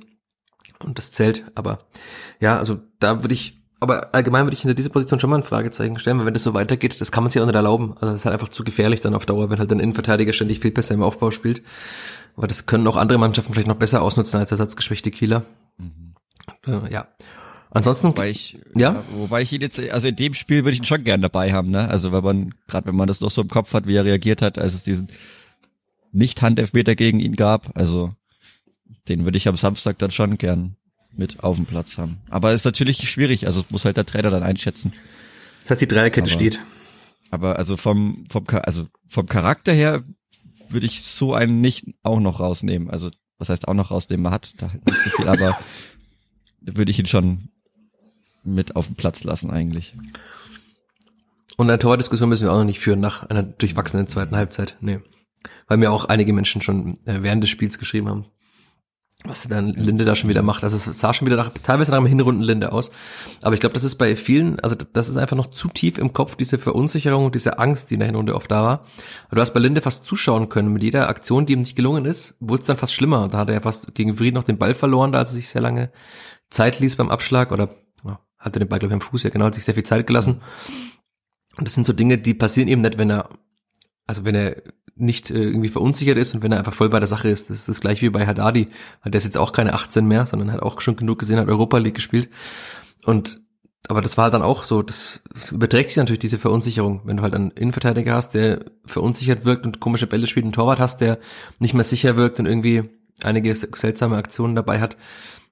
und das zählt. Aber ja, also da würde ich, aber allgemein würde ich hinter dieser Position schon mal ein Fragezeichen stellen, weil wenn das so weitergeht, das kann man sich auch nicht erlauben. Also das ist halt einfach zu gefährlich dann auf Dauer, wenn halt ein Innenverteidiger ständig viel besser im Aufbau spielt. Aber das können auch andere Mannschaften vielleicht noch besser ausnutzen als ersatzgeschwächte Kieler. Mhm. Äh, ja. Ansonsten, wobei ich, ja? wobei ich ihn jetzt, also in dem Spiel würde ich ihn schon gern dabei haben, ne? Also wenn man, gerade wenn man das noch so im Kopf hat, wie er reagiert hat, als es diesen Nicht-Handelfmeter gegen ihn gab, also den würde ich am Samstag dann schon gern mit auf dem Platz haben. Aber ist natürlich schwierig, also muss halt der Trainer dann einschätzen. Das heißt, die Dreierkette aber, steht. Aber also vom, vom, also vom Charakter her würde ich so einen nicht auch noch rausnehmen. Also, was heißt auch noch rausnehmen? Man hat da nicht so viel, aber würde ich ihn schon mit auf dem Platz lassen eigentlich. Und eine Torwart-Diskussion müssen wir auch noch nicht führen nach einer durchwachsenen zweiten Halbzeit. Nee. Weil mir auch einige Menschen schon äh, während des Spiels geschrieben haben, was dann Linde da schon wieder macht. Also es sah schon wieder nach, teilweise nach einem Hinrunden-Linde aus. Aber ich glaube, das ist bei vielen, also das ist einfach noch zu tief im Kopf, diese Verunsicherung und diese Angst, die in der Hinrunde oft da war. Du hast bei Linde fast zuschauen können. Mit jeder Aktion, die ihm nicht gelungen ist, wurde es dann fast schlimmer. Da hat er ja fast gegen Fried noch den Ball verloren, da hat er sich sehr lange Zeit ließ beim Abschlag oder ja, hatte den Ball, glaube ich, am Fuß, ja genau, hat sich sehr viel Zeit gelassen. Und das sind so Dinge, die passieren eben nicht, wenn er, also wenn er nicht äh, irgendwie verunsichert ist und wenn er einfach voll bei der Sache ist. Das ist das gleiche wie bei Haddadi, weil der ist jetzt auch keine 18 mehr, sondern hat auch schon genug gesehen, hat Europa League gespielt. Und aber das war dann auch so, das überträgt sich natürlich diese Verunsicherung, wenn du halt einen Innenverteidiger hast, der verunsichert wirkt und komische Bälle spielt, einen Torwart hast, der nicht mehr sicher wirkt und irgendwie einige seltsame Aktionen dabei hat.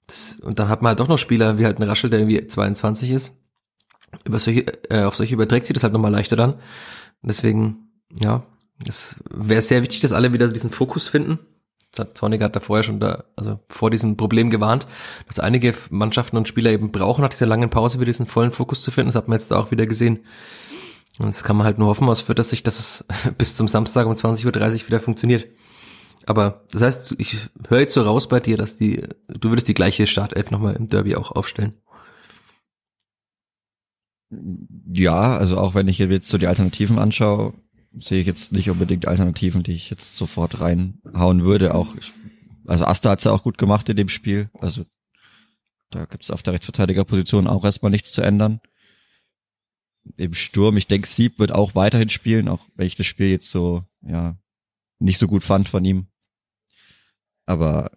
Das, und dann hat man halt doch noch Spieler wie halt ein Raschel, der irgendwie 22 ist. Über solche, äh, auf solche überträgt sich das halt nochmal leichter dann. Deswegen, ja, es wäre sehr wichtig, dass alle wieder diesen Fokus finden. Zorniger hat da vorher schon da, also vor diesem Problem gewarnt, dass einige Mannschaften und Spieler eben brauchen, nach dieser langen Pause wieder diesen vollen Fokus zu finden. Das hat man jetzt da auch wieder gesehen. Und das kann man halt nur hoffen aus Fürth, dass sich das bis zum Samstag um 20.30 Uhr wieder funktioniert. Aber das heißt, ich höre jetzt so raus bei dir, dass die, du würdest die gleiche Startelf nochmal im Derby auch aufstellen. Ja, also auch wenn ich jetzt so die Alternativen anschaue, sehe ich jetzt nicht unbedingt Alternativen, die ich jetzt sofort reinhauen würde. Auch also Asta hat's ja auch gut gemacht in dem Spiel. Also da gibt's auf der Rechtsverteidigerposition auch erstmal nichts zu ändern. Im Sturm, ich denke, Sieb wird auch weiterhin spielen, auch wenn ich das Spiel jetzt so, ja, nicht so gut fand von ihm. Aber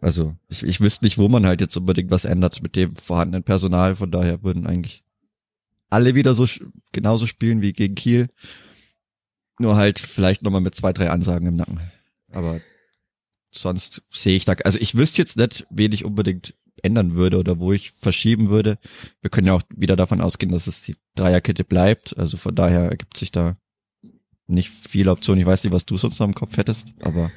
also ich, ich wüsste nicht, wo man halt jetzt unbedingt was ändert mit dem vorhandenen Personal. Von daher würden eigentlich alle wieder so genauso spielen wie gegen Kiel. Nur halt vielleicht nochmal mit zwei, drei Ansagen im Nacken. Aber sonst sehe ich da, also ich wüsste jetzt nicht, wen ich unbedingt ändern würde oder wo ich verschieben würde. Wir können ja auch wieder davon ausgehen, dass es die Dreierkette bleibt. Also von daher ergibt sich da nicht viele Optionen. Ich weiß nicht, was du sonst noch im Kopf hättest, aber.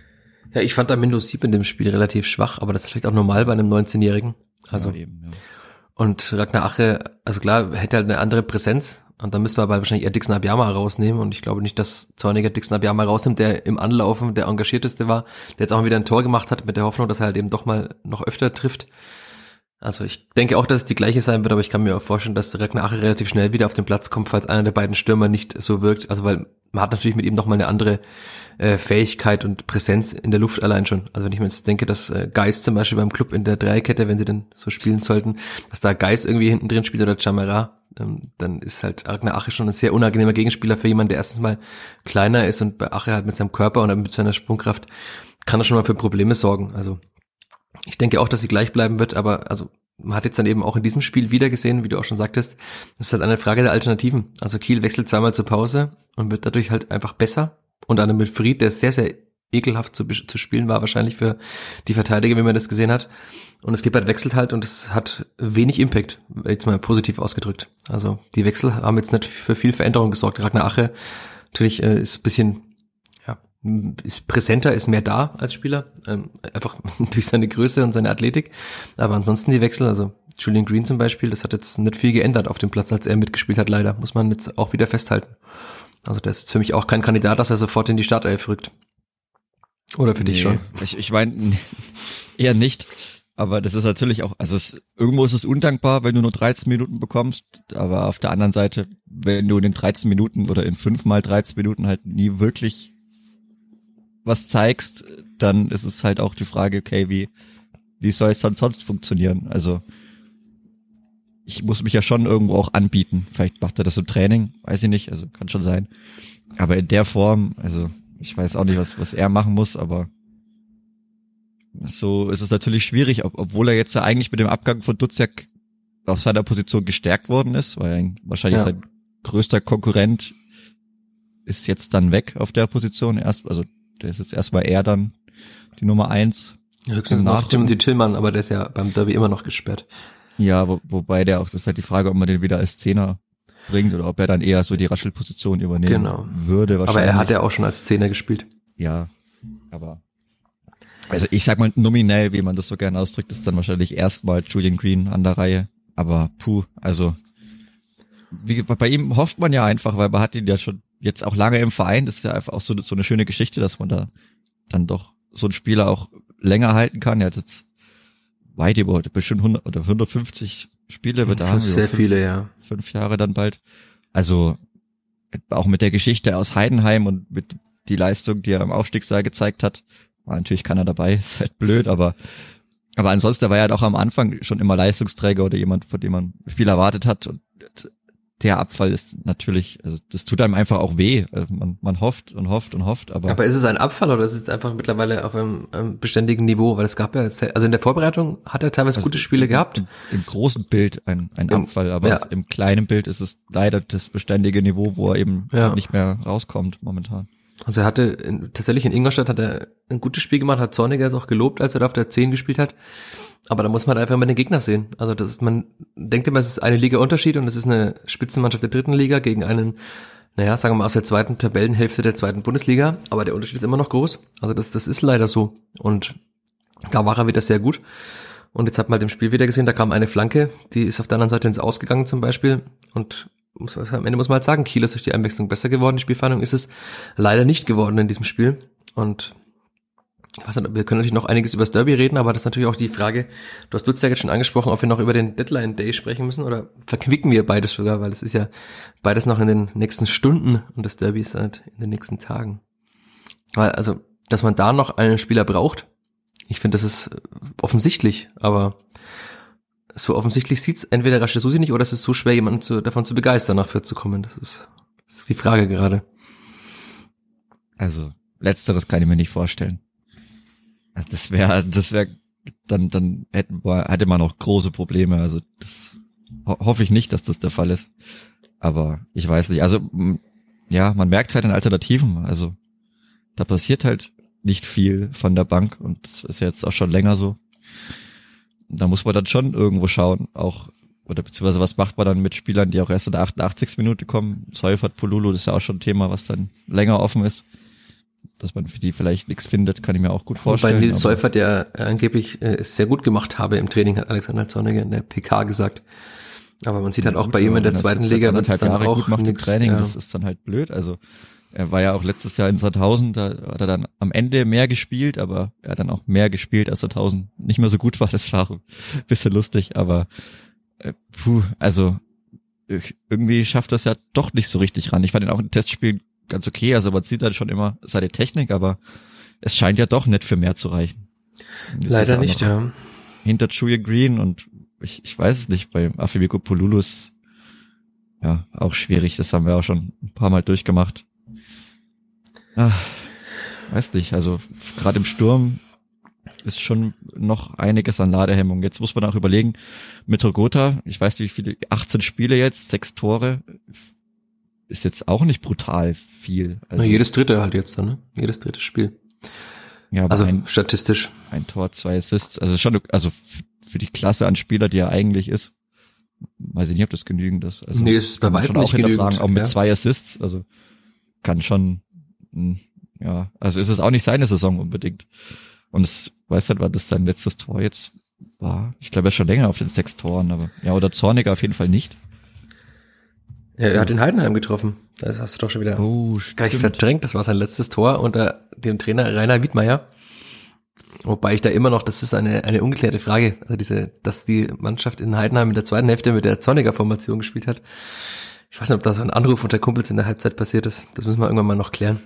Ja, ich fand Amindo Sieb in dem Spiel relativ schwach, aber das ist vielleicht auch normal bei einem 19-Jährigen. Also. Ja, eben, ja. Und Ragnar Ache, also klar, hätte halt eine andere Präsenz, und dann müssen wir aber wahrscheinlich eher Dixon Abiyama rausnehmen. Und ich glaube nicht, dass Zorniger Dixon Abiyama rausnimmt, der im Anlaufen der engagierteste war, der jetzt auch mal wieder ein Tor gemacht hat, mit der Hoffnung, dass er halt eben doch mal noch öfter trifft. Also ich denke auch, dass es die gleiche sein wird, aber ich kann mir auch vorstellen, dass Ragnar Ache relativ schnell wieder auf den Platz kommt, falls einer der beiden Stürmer nicht so wirkt. Also weil man hat natürlich mit ihm noch mal eine andere äh, Fähigkeit und Präsenz in der Luft allein schon. Also wenn ich mir jetzt denke, dass äh, Geist zum Beispiel beim Club in der Dreikette, wenn sie denn so spielen sollten, dass da Geist irgendwie hinten drin spielt oder Chamara, ähm, dann ist halt Ragnar Ache schon ein sehr unangenehmer Gegenspieler für jemanden, der erstens mal kleiner ist und bei Ache halt mit seinem Körper und mit seiner Sprungkraft kann er schon mal für Probleme sorgen. Also ich denke auch, dass sie gleich bleiben wird, aber also man hat jetzt dann eben auch in diesem Spiel wieder gesehen, wie du auch schon sagtest, das ist halt eine Frage der Alternativen. Also Kiel wechselt zweimal zur Pause und wird dadurch halt einfach besser. Und dann mit Fried, der sehr, sehr ekelhaft zu, zu spielen war, wahrscheinlich für die Verteidiger, wie man das gesehen hat. Und es gibt halt wechselt halt und es hat wenig Impact, jetzt mal positiv ausgedrückt. Also die Wechsel haben jetzt nicht für viel Veränderung gesorgt. Ragnar Ache natürlich äh, ist ein bisschen ist präsenter, ist mehr da als Spieler, ähm, einfach durch seine Größe und seine Athletik. Aber ansonsten die Wechsel, also Julian Green zum Beispiel, das hat jetzt nicht viel geändert auf dem Platz, als er mitgespielt hat, leider, muss man jetzt auch wieder festhalten. Also der ist jetzt für mich auch kein Kandidat, dass er sofort in die Startelf rückt. Oder für nee, dich schon? Ich, ich meine, eher nicht. Aber das ist natürlich auch, also es, irgendwo ist es undankbar, wenn du nur 13 Minuten bekommst. Aber auf der anderen Seite, wenn du in den 13 Minuten oder in fünf mal 13 Minuten halt nie wirklich was zeigst, dann ist es halt auch die Frage, okay, wie, wie soll es dann sonst funktionieren? Also, ich muss mich ja schon irgendwo auch anbieten. Vielleicht macht er das im Training, weiß ich nicht, also kann schon sein. Aber in der Form, also ich weiß auch nicht, was, was er machen muss, aber so ist es natürlich schwierig, ob, obwohl er jetzt ja eigentlich mit dem Abgang von Duziak auf seiner Position gestärkt worden ist, weil er wahrscheinlich ja. sein größter Konkurrent ist jetzt dann weg auf der Position erst, also der ist jetzt erstmal er dann die Nummer eins. Ja, höchstens noch Timothy Tillmann, aber der ist ja beim Derby immer noch gesperrt. Ja, wo, wobei der auch, das ist halt die Frage, ob man den wieder als Zehner bringt oder ob er dann eher so die Raschelposition übernehmen genau. würde. Wahrscheinlich. Aber er hat ja auch schon als Zehner gespielt. Ja, aber also ich sag mal nominell, wie man das so gerne ausdrückt, ist dann wahrscheinlich erstmal Julian Green an der Reihe. Aber puh, also wie, bei ihm hofft man ja einfach, weil man hat ihn ja schon jetzt auch lange im Verein. Das ist ja einfach auch so, so eine schöne Geschichte, dass man da dann doch so einen Spieler auch länger halten kann. Er hat jetzt weit über bestimmt 100 oder 150 Spiele wird er haben. Sehr fünf, viele, ja. Fünf Jahre dann bald. Also auch mit der Geschichte aus Heidenheim und mit die Leistung, die er am Aufstiegssaal gezeigt hat, war natürlich keiner dabei, ist halt blöd, aber aber ansonsten war er halt auch am Anfang schon immer Leistungsträger oder jemand, von dem man viel erwartet hat und der Abfall ist natürlich, also das tut einem einfach auch weh. Also man, man hofft und hofft und hofft, aber. Aber ist es ein Abfall oder ist es einfach mittlerweile auf einem, einem beständigen Niveau? Weil es gab ja, also in der Vorbereitung hat er teilweise also gute Spiele im, gehabt. Im, Im, großen Bild ein, ein Im, Abfall, aber ja. im kleinen Bild ist es leider das beständige Niveau, wo er eben ja. nicht mehr rauskommt momentan. Also er hatte in, tatsächlich in Ingolstadt hat er ein gutes Spiel gemacht, hat Zorniger es auch gelobt, als er da auf der 10 gespielt hat. Aber da muss man einfach mal den Gegner sehen. Also das ist, man denkt immer, es ist eine Liga Unterschied und es ist eine Spitzenmannschaft der dritten Liga gegen einen, naja, sagen wir mal aus der zweiten Tabellenhälfte der zweiten Bundesliga. Aber der Unterschied ist immer noch groß. Also das, das ist leider so. Und da war er wieder sehr gut. Und jetzt hat man halt im Spiel wieder gesehen, da kam eine Flanke, die ist auf der anderen Seite ins Ausgegangen zum Beispiel. Und muss, am Ende muss man halt sagen, Kiel ist durch die Einwechslung besser geworden. Die Spielverhandlung ist es leider nicht geworden in diesem Spiel. Und was, wir können natürlich noch einiges über das Derby reden, aber das ist natürlich auch die Frage, du hast Dutzjak jetzt schon angesprochen, ob wir noch über den Deadline Day sprechen müssen oder verquicken wir beides sogar, weil es ist ja beides noch in den nächsten Stunden und das Derby ist halt in den nächsten Tagen. Weil, also, dass man da noch einen Spieler braucht, ich finde, das ist offensichtlich, aber so offensichtlich sieht's entweder Rashid Susi nicht oder es ist so schwer, jemanden zu, davon zu begeistern, nach Fürth zu kommen. Das ist, das ist die Frage gerade. Also, letzteres kann ich mir nicht vorstellen. Also das wäre, das wäre, dann, dann hätten wir, hätte man auch große Probleme. Also das ho hoffe ich nicht, dass das der Fall ist. Aber ich weiß nicht. Also ja, man merkt halt in Alternativen. Also da passiert halt nicht viel von der Bank und das ist jetzt auch schon länger so. Da muss man dann schon irgendwo schauen, auch oder beziehungsweise was macht man dann mit Spielern, die auch erst in der 88. Minute kommen? Seufert, Polulu, das ist ja auch schon ein Thema, was dann länger offen ist dass man für die vielleicht nichts findet, kann ich mir auch gut vorstellen. Bei Nils Seufert, der angeblich äh, es sehr gut gemacht habe im Training, hat Alexander Zorniger in der PK gesagt. Aber man sieht halt auch gut, bei ihm in der zweiten Liga, wenn es dann Jahre auch gut macht im Training, ja. das ist dann halt blöd. Also er war ja auch letztes Jahr in Sandhausen, da hat er dann am Ende mehr gespielt, aber er hat dann auch mehr gespielt, als Sandhausen nicht mehr so gut war. Das war ein bisschen lustig, aber äh, puh, also irgendwie schafft das ja doch nicht so richtig ran. Ich fand ihn auch in Testspielen ganz okay. Also man sieht halt schon immer seine Technik, aber es scheint ja doch nicht für mehr zu reichen. Leider nicht, ja. Hinter Julian Green und ich, ich weiß es nicht, bei Afimiko Polulus ja, auch schwierig. Das haben wir auch schon ein paar Mal durchgemacht. Ach, weiß nicht, also gerade im Sturm ist schon noch einiges an Ladehemmung. Jetzt muss man auch überlegen, mit Rogota, ich weiß nicht wie viele, 18 Spiele jetzt, sechs Tore, ist jetzt auch nicht brutal viel. Also, Na, jedes dritte halt jetzt dann, ne? Jedes dritte Spiel. Ja, also ein, statistisch. Ein Tor, zwei Assists, also schon, also für die Klasse an Spieler, die er eigentlich ist, weiß ich nicht, ob das genügend ist. Also nee, ist bei weitem schon auch hinterfragen, auch mit ja. zwei Assists, also kann schon, hm, ja, also ist es auch nicht seine Saison unbedingt. Und es weiß halt, war das sein letztes Tor jetzt war. Ich glaube, er ist schon länger auf den sechs Toren, aber ja, oder Zorniger auf jeden Fall nicht. Ja, er hat den Heidenheim getroffen. Das hast du doch schon wieder oh, gar nicht verdrängt. Das war sein letztes Tor unter dem Trainer Rainer Wiedmeier. Wobei ich da immer noch, das ist eine, eine ungeklärte Frage, also diese, dass die Mannschaft in Heidenheim in der zweiten Hälfte mit der Zorniger Formation gespielt hat. Ich weiß nicht, ob das ein Anruf unter Kumpels in der Halbzeit passiert ist. Das müssen wir irgendwann mal noch klären.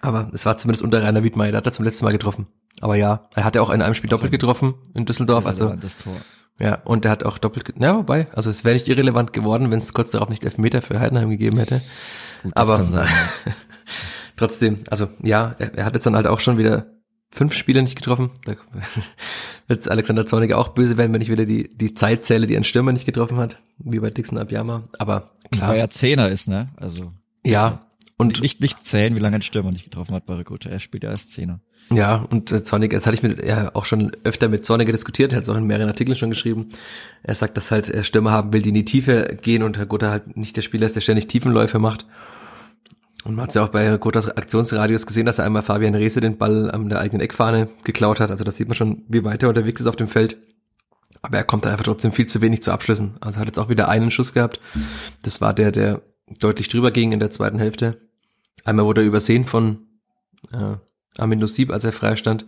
Aber es war zumindest unter Rainer Wiedmeier, da hat er zum letzten Mal getroffen. Aber ja, er hatte auch in einem Spiel doppelt getroffen in Düsseldorf. Also das Tor. Ja, und er hat auch doppelt, ja, wobei, also es wäre nicht irrelevant geworden, wenn es kurz darauf nicht Elfmeter für Heidenheim gegeben hätte. Gut, Aber sein, ja. trotzdem, also ja, er, er, hat jetzt dann halt auch schon wieder fünf Spiele nicht getroffen. Da wird Alexander Zorniger auch böse werden, wenn ich wieder die, die Zeit zähle, die ein Stürmer nicht getroffen hat, wie bei Dixon Abiyama. Aber klar. Weil er Zehner ist, ne? Also. Ja. Und nicht, nicht zählen, wie lange ein Stürmer nicht getroffen hat bei Rekute. Er spielt ja als Zehner. Ja, und äh, Zornig, das hatte ich mit, ja auch schon öfter mit Zorniger diskutiert, er hat es auch in mehreren Artikeln schon geschrieben. Er sagt, dass halt er Stürmer haben will, die in die Tiefe gehen und Herr Gotha halt nicht der Spieler ist, der ständig Tiefenläufe macht. Und man hat ja auch bei Gotthas Aktionsradius gesehen, dass er einmal Fabian Reese den Ball an der eigenen Eckfahne geklaut hat. Also das sieht man schon, wie weit er unterwegs ist auf dem Feld. Aber er kommt dann einfach trotzdem viel zu wenig zu Abschlüssen. Also hat jetzt auch wieder einen Schuss gehabt. Das war der, der deutlich drüber ging in der zweiten Hälfte. Einmal wurde er übersehen von äh, Amin Nusib, als er frei stand,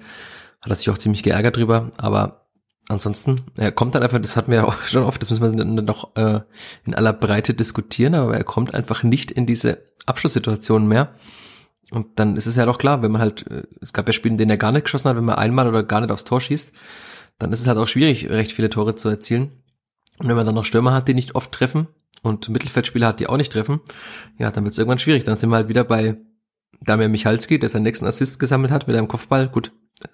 hat er sich auch ziemlich geärgert drüber, aber ansonsten, er kommt dann einfach, das hatten wir ja auch schon oft, das müssen wir dann noch äh, in aller Breite diskutieren, aber er kommt einfach nicht in diese Abschlusssituation mehr. Und dann ist es ja doch klar, wenn man halt, äh, es gab ja Spiele, in denen er gar nicht geschossen hat, wenn man einmal oder gar nicht aufs Tor schießt, dann ist es halt auch schwierig, recht viele Tore zu erzielen. Und wenn man dann noch Stürmer hat, die nicht oft treffen und Mittelfeldspieler hat, die auch nicht treffen, ja, dann wird es irgendwann schwierig. Dann sind wir halt wieder bei Damian Michalski, der seinen nächsten Assist gesammelt hat mit einem Kopfball. Gut,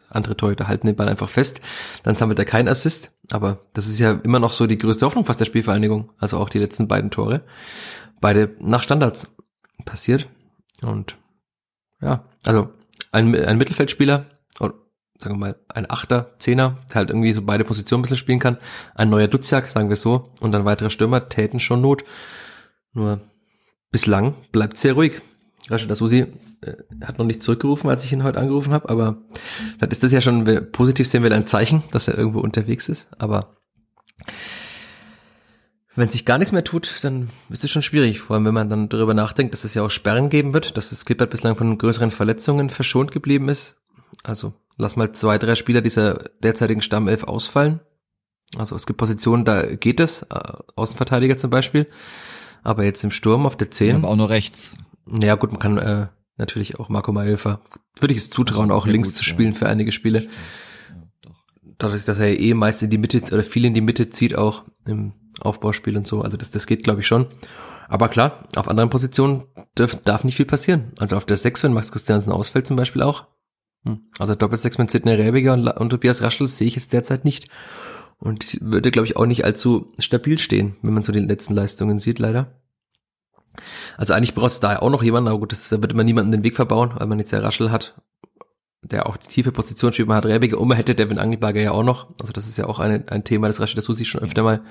andere Torhüter halten den Ball einfach fest. Dann sammelt er keinen Assist. Aber das ist ja immer noch so die größte Hoffnung fast der Spielvereinigung. Also auch die letzten beiden Tore. Beide nach Standards passiert. Und ja, also ein, ein Mittelfeldspieler, oder sagen wir mal ein Achter, Zehner, der halt irgendwie so beide Positionen ein bisschen spielen kann. Ein neuer Duziak, sagen wir so, und ein weiterer Stürmer täten schon Not. Nur bislang bleibt sehr ruhig. Rashid Asusi äh, hat noch nicht zurückgerufen, als ich ihn heute angerufen habe, aber vielleicht ist das ja schon, positiv sehen wir ein Zeichen, dass er irgendwo unterwegs ist, aber wenn sich gar nichts mehr tut, dann ist es schon schwierig, vor allem wenn man dann darüber nachdenkt, dass es ja auch Sperren geben wird, dass das Klippert bislang von größeren Verletzungen verschont geblieben ist. Also lass mal zwei, drei Spieler dieser derzeitigen Stammelf ausfallen. Also es gibt Positionen, da geht es, äh, Außenverteidiger zum Beispiel. Aber jetzt im Sturm auf der 10. Aber auch nur rechts. Ja gut, man kann äh, natürlich auch Marco Maelfa, würde ich es zutrauen, Also, auch ja, links gut, zu ja. spielen für einige Spiele. Ja, doch. Dadurch, dass er eh meist in die Mitte oder viel in die Mitte zieht, auch im Aufbauspiel und so. Also das, das geht, glaube ich, schon. Aber klar, auf anderen Positionen darf, darf nicht viel passieren. Also auf der 6, wenn Max Christiansen ausfällt zum Beispiel auch. Hm. Also Doppelsechs mit Sidney Rebiger und, und Tobias Raschel sehe ich jetzt derzeit nicht. Und würde, glaube ich, auch nicht allzu stabil stehen, wenn man so die letzten Leistungen sieht, leider. Also eigentlich braucht es da ja auch noch jemanden, aber gut, das, da wird man niemanden den Weg verbauen, weil man jetzt ja Raschel hat, der auch die tiefe Position spielt. Man hat Rebiger und man hätte Devin Angelberger ja auch noch. Also das ist ja auch eine, ein Thema, das Rashid Susi schon öfter mal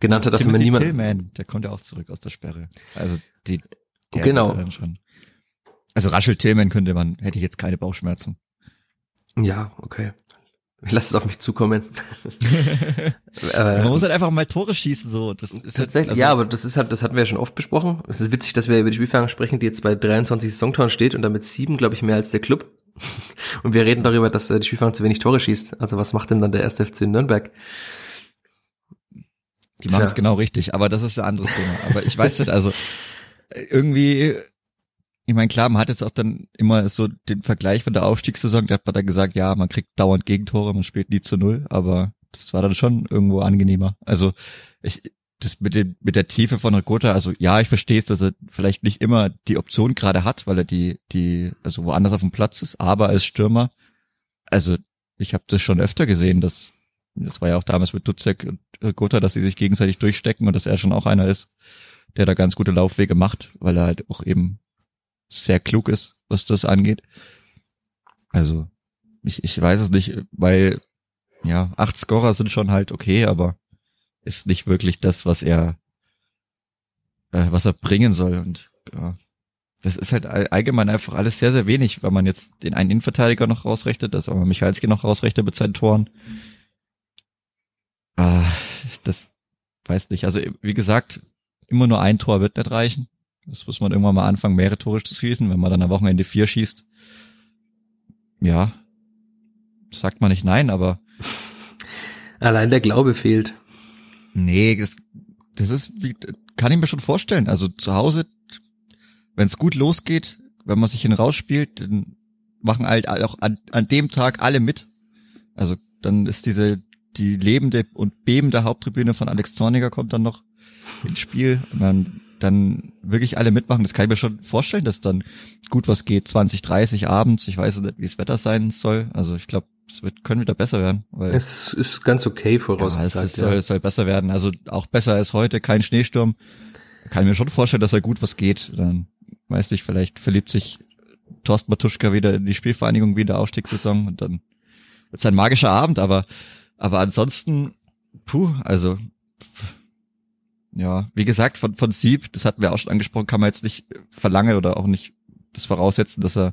genannt hat, dass man Timothy niemand. Tillman, der kommt ja auch zurück aus der Sperre. Also die, der Genau. Dann schon. Also Raschel Tillman könnte man, hätte ich jetzt keine Bauchschmerzen. Ja, okay. Ich lasse es auf mich zukommen. Man muss halt einfach mal Tore schießen, so. Das ist tatsächlich, halt, also, ja, aber das ist halt, das hatten wir ja schon oft besprochen. Es ist witzig, dass wir über die Spielfang sprechen, die jetzt bei 23 Saisontoren steht und damit sieben, glaube ich, mehr als der Club. Und wir reden darüber, dass äh, die Spielfang zu wenig Tore schießt. Also was macht denn dann der erste FC in Nürnberg? Die machen es genau richtig, aber das ist ein anderes Thema. Aber ich weiß nicht, also irgendwie, ich meine, klar, man hat jetzt auch dann immer so den Vergleich von der Aufstiegssaison, da hat man dann gesagt, ja, man kriegt dauernd Gegentore, man spielt nie zu null, aber das war dann schon irgendwo angenehmer. Also ich, das mit dem, mit der Tiefe von Ricotta, also ja, ich verstehe es, dass er vielleicht nicht immer die Option gerade hat, weil er die, die, also woanders auf dem Platz ist, aber als Stürmer, also ich habe das schon öfter gesehen, dass das war ja auch damals mit Dutzek und Ricotta, dass sie sich gegenseitig durchstecken und dass er schon auch einer ist, der da ganz gute Laufwege macht, weil er halt auch eben sehr klug ist, was das angeht. Also, ich, ich weiß es nicht, weil, ja, acht Scorer sind schon halt okay, aber ist nicht wirklich das, was er, äh, was er bringen soll und, ja. Das ist halt all- allgemein einfach alles sehr, sehr wenig, wenn man jetzt den einen Innenverteidiger noch rausrechnet, dass man Michalski noch rausrechnet mit seinen Toren. Ah, das weiß nicht. Also wie gesagt, immer nur ein Tor wird nicht reichen. Das muss man irgendwann mal anfangen, mehrere Tore zu schießen. Wenn man dann am Wochenende vier schießt, ja, sagt man nicht nein, aber Allein der Glaube fehlt. nee, das, das ist, wie, kann ich mir schon vorstellen. Also zu Hause, wenn es gut losgeht, wenn man sich hin rausspielt, dann machen halt auch an, an dem Tag alle mit. Also dann ist diese die lebende und bebende Haupttribüne von Alex Zorniger kommt dann noch ins Spiel und dann dann wirklich alle mitmachen. Das kann ich mir schon vorstellen, dass dann gut was geht. 20, 30 abends. Ich weiß nicht, wie das Wetter sein soll. Also ich glaube, es wird können wieder besser werden. Weil Es ist ganz okay ja, es, ist, soll, es soll besser werden. Also auch besser als heute. Kein Schneesturm. Kann ich mir schon vorstellen, dass da gut was geht. Dann weiß ich, vielleicht verliebt sich Thorsten Matuschka wieder in die Spielvereinigung wie in der Aufstiegssaison und dann wird's ein magischer Abend. Aber aber ansonsten, puh, also ja, wie gesagt, von, von Sieb, das hatten wir auch schon angesprochen, kann man jetzt nicht verlangen oder auch nicht das voraussetzen, dass er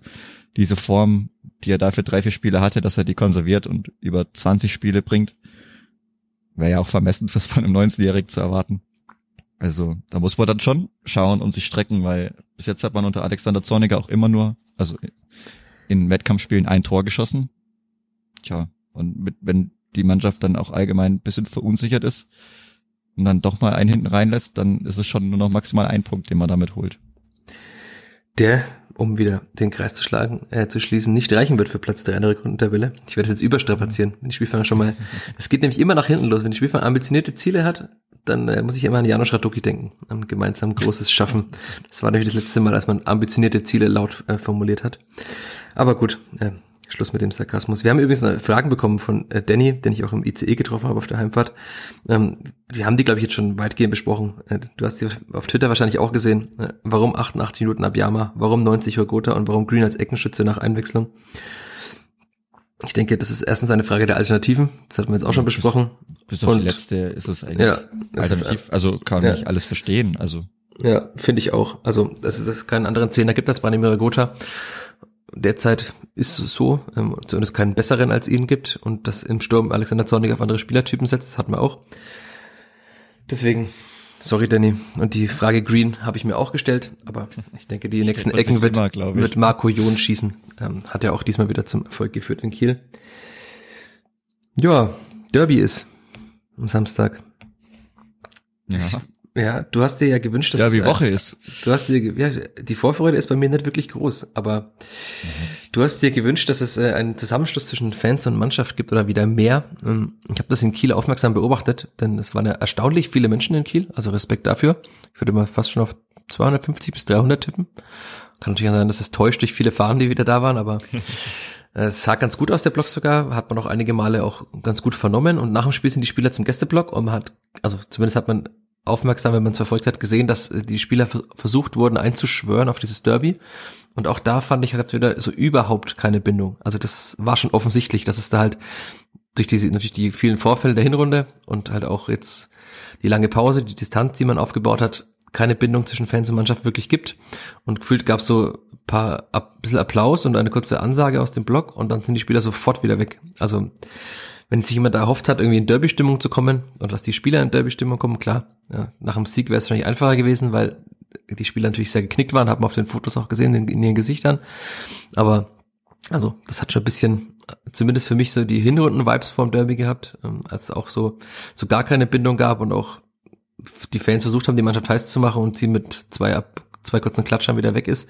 diese Form, die er dafür drei, vier Spiele hatte, dass er die konserviert und über 20 Spiele bringt. Wäre ja auch vermessen, was von einem 19-Jährigen zu erwarten. Also, da muss man dann schon schauen und sich strecken, weil bis jetzt hat man unter Alexander Zorniger auch immer nur, also in Wettkampfspielen ein Tor geschossen. Tja, und mit, wenn die Mannschaft dann auch allgemein ein bisschen verunsichert ist und dann doch mal einen hinten reinlässt, dann ist es schon nur noch maximal ein Punkt, den man damit holt. der, um wieder den Kreis zu schlagen, äh, zu schließen, nicht reichen wird für Platz 3 in der Rückrundentabelle. Ich werde das jetzt überstrapazieren, wenn die Spielfang schon mal, das geht nämlich immer nach hinten los. Wenn die Spielfang ambitionierte Ziele hat, dann äh, muss ich immer an Janusz Raduki denken, an gemeinsam großes Schaffen. Das war nämlich das letzte Mal, als man ambitionierte Ziele laut äh, formuliert hat. Aber gut, äh, Schluss mit dem Sarkasmus. Wir haben übrigens Fragen bekommen von äh, Danny, den ich auch im ICE getroffen habe auf der Heimfahrt. Ähm, die haben die, glaube ich, jetzt schon weitgehend besprochen. Äh, du hast die auf Twitter wahrscheinlich auch gesehen. Äh, warum 88 Minuten Abiyama? Warum 90 Hogota? Und warum Green als Eckenschütze nach Einwechslung? Ich denke, das ist erstens eine Frage der Alternativen. Das hatten wir jetzt auch schon besprochen. Bis auf Und- die letzte ist es eigentlich Ja, es ist, alternativ. also kann ja. nicht alles verstehen. Also Ja, finde ich auch. Also, dass es keinen anderen Zehner gibt als Branimir Gotha. Derzeit ist es so, ähm, zumindest keinen besseren als ihn gibt und dass im Sturm Alexander Zornig auf andere Spielertypen setzt, das hatten wir auch. Deswegen, Sorry, Danny. Und die Frage Green habe ich mir auch gestellt, aber ich denke, die nächsten Ecken wird, immer, wird Marco Jon schießen. Ähm, hat ja auch diesmal wieder zum Erfolg geführt in Kiel. Ja, Derby ist am Samstag. Ja. Ja, du hast dir ja gewünscht, dass ja, wie Woche ist. Du hast dir ja, die Vorfreude ist bei mir nicht wirklich groß, aber mhm. du hast dir gewünscht, dass es äh, einen Zusammenschluss zwischen Fans und Mannschaft gibt oder wieder mehr. Ähm, ich habe das in Kiel aufmerksam beobachtet, denn es waren ja erstaunlich viele Menschen in Kiel, also Respekt dafür. Ich würde mal fast schon auf 250 bis 300 tippen. Kann natürlich sein, dass es täuscht durch viele Fahnen, die wieder da waren, aber es sah ganz gut aus, der Block sogar, hat man auch einige Male auch ganz gut vernommen und nach dem Spiel sind die Spieler zum Gästeblock und man hat, also zumindest hat man aufmerksam, wenn man es verfolgt hat, gesehen, dass äh, die Spieler versucht wurden einzuschwören auf dieses Derby. Und auch da fand ich halt wieder so überhaupt keine Bindung. Also das war schon offensichtlich, dass es da halt durch diese, natürlich die vielen Vorfälle der Hinrunde und halt auch jetzt die lange Pause, die Distanz, die man aufgebaut hat, keine Bindung zwischen Fans und Mannschaft wirklich gibt. Und gefühlt gab es so paar, ein bisschen Applaus und eine kurze Ansage aus dem Block und dann sind die Spieler sofort wieder weg. Also wenn sich jemand erhofft hat, irgendwie in Derby-Stimmung zu kommen und dass die Spieler in Derby-Stimmung kommen, klar, ja, nach dem Sieg wäre es wahrscheinlich einfacher gewesen, weil die Spieler natürlich sehr geknickt waren, hat man auf den Fotos auch gesehen, in, in ihren Gesichtern. Aber also, das hat schon ein bisschen, zumindest für mich so die Hinrunden-Vibes vom Derby gehabt, ähm, als es auch so, so gar keine Bindung gab und auch die Fans versucht haben, die Mannschaft heiß zu machen und sie mit zwei ab, zwei kurzen Klatschern wieder weg ist.